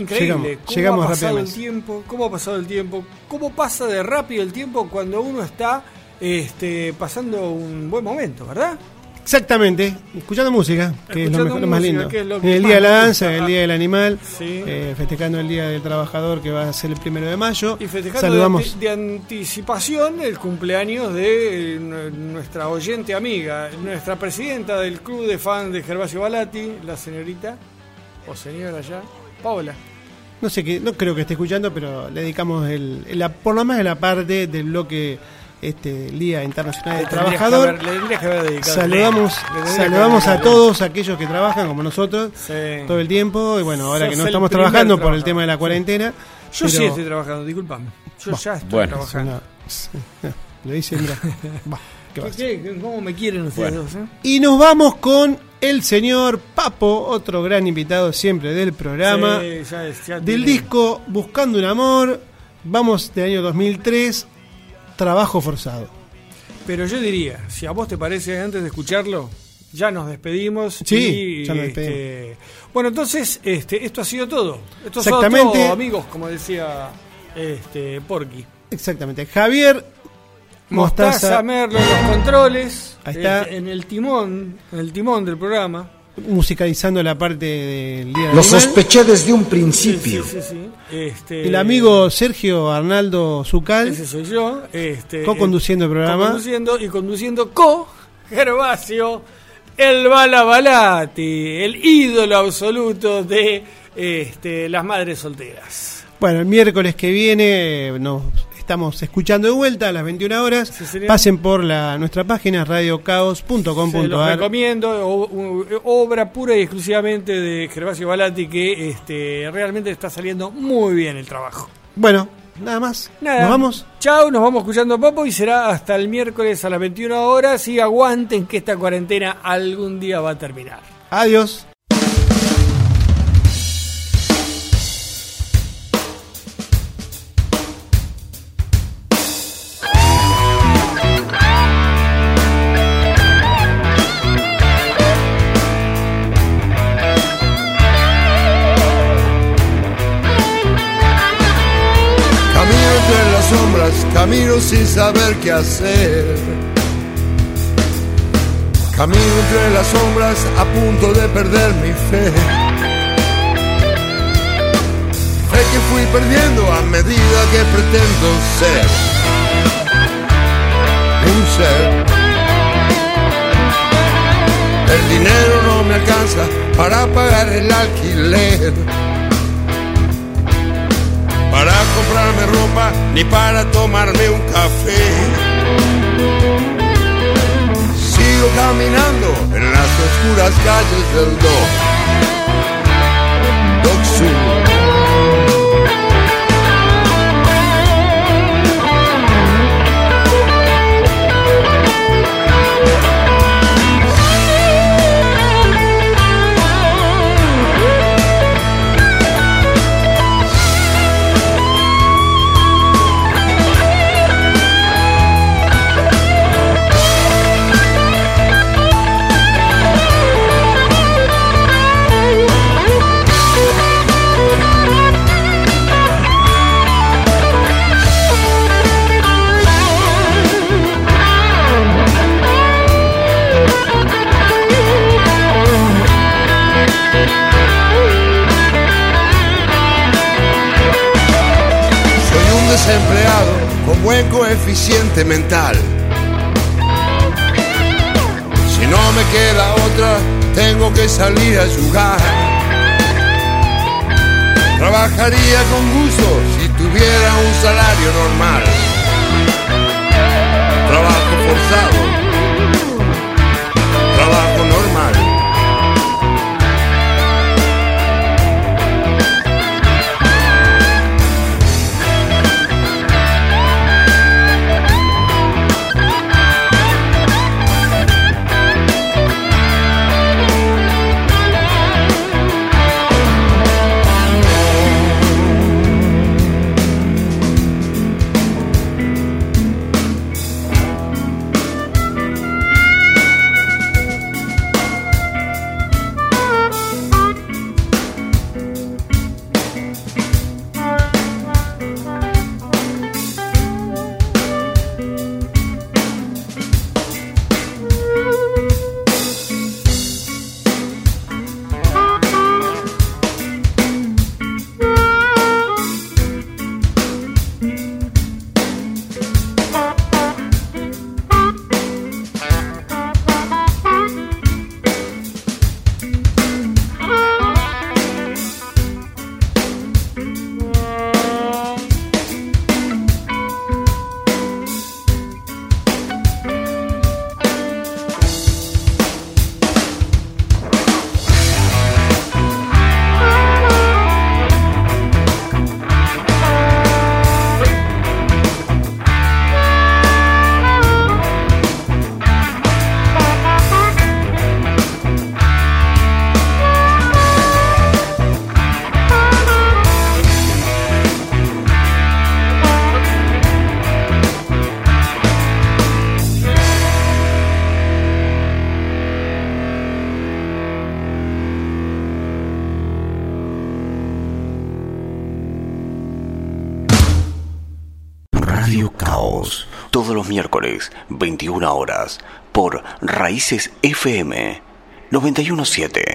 increíble. Llegamos, ¿Cómo llegamos ha pasado el tiempo? ¿Cómo ha pasado el tiempo? ¿Cómo pasa de rápido el tiempo cuando uno está este, pasando un buen momento, verdad? Exactamente, escuchando música, que es lo, mejor- lo más lindo. que lo En el más Día de la Danza, gusta. el Día del Animal, Sí. eh, festejando el Día del Trabajador que va a ser el primero de mayo. Y festejando Saludamos. de, anti- de anticipación el cumpleaños de eh, nu- nuestra oyente amiga, nuestra presidenta del club de fans de Gervasio Balati, la señorita, o señora ya, Paola. No sé qué, no creo que esté escuchando, pero le dedicamos el, la, por lo menos la parte del bloque este Día Internacional del Trabajador. que haber- le tendrías que haber dedicado Saludamos, saludamos a todos aquellos que trabajan como nosotros Sí. todo el tiempo. Y bueno, ahora Sos que no estamos trabajando por el tema de la cuarentena. Yo sí estoy trabajando, discúlpame. Yo Bah, ya estoy bueno. trabajando. Lo dice, mira. Bah, ¿qué va a ¿Qué- qué- ¿Cómo me quieren ustedes dos? eh? Y nos vamos con el señor Papo, otro gran invitado siempre del programa. Sí, ya es- ya del tiene- disco Buscando un Amor. Vamos del año 2003, Trabajo Forzado. Pero yo diría, si a vos te parece, antes de escucharlo, ya nos despedimos. Sí, y, ya nos este, bueno, entonces, este, esto ha sido todo. Esto ha Exactamente. sido todo, amigos, como decía este, Porky. Exactamente. Javier Mostaza, Mostaza, Merlo en los controles. Ahí está. este, en el timón, en el timón del programa. Musicalizando la parte del Día del Lo sospeché desde un principio. Sí, sí, sí. Este, El amigo Sergio Arnaldo Zucal, Ese soy yo. Este, co-conduciendo el programa. conduciendo y conduciendo co Gervasio el Balabalati, el ídolo absoluto de este, las madres solteras. Bueno, el miércoles que viene nos estamos escuchando de vuelta a las 21 horas. Pasen por la nuestra página Se los radiocaos.com.ar. recomiendo, o- u- obra pura y exclusivamente de Gervasio Balati que este, realmente está saliendo muy bien el trabajo. Bueno, nada más. Nada. Nos vamos. Chau, nos vamos escuchando a Papo y será hasta el miércoles a las 21 horas y aguanten que esta cuarentena algún día va a terminar. Adiós. Sin saber qué hacer. Camino entre las sombras a punto de perder mi fe. Fe que fui perdiendo a medida que pretendo ser. Un ser. El dinero no me alcanza para pagar el alquiler para comprarme ropa ni para tomarme un café. Sigo caminando en las oscuras calles del Doc. mental. Si no me queda otra, tengo que salir a jugar. Trabajaría con gusto si tuviera un salario normal. Trabajo forzado horas, por Raíces FM 917.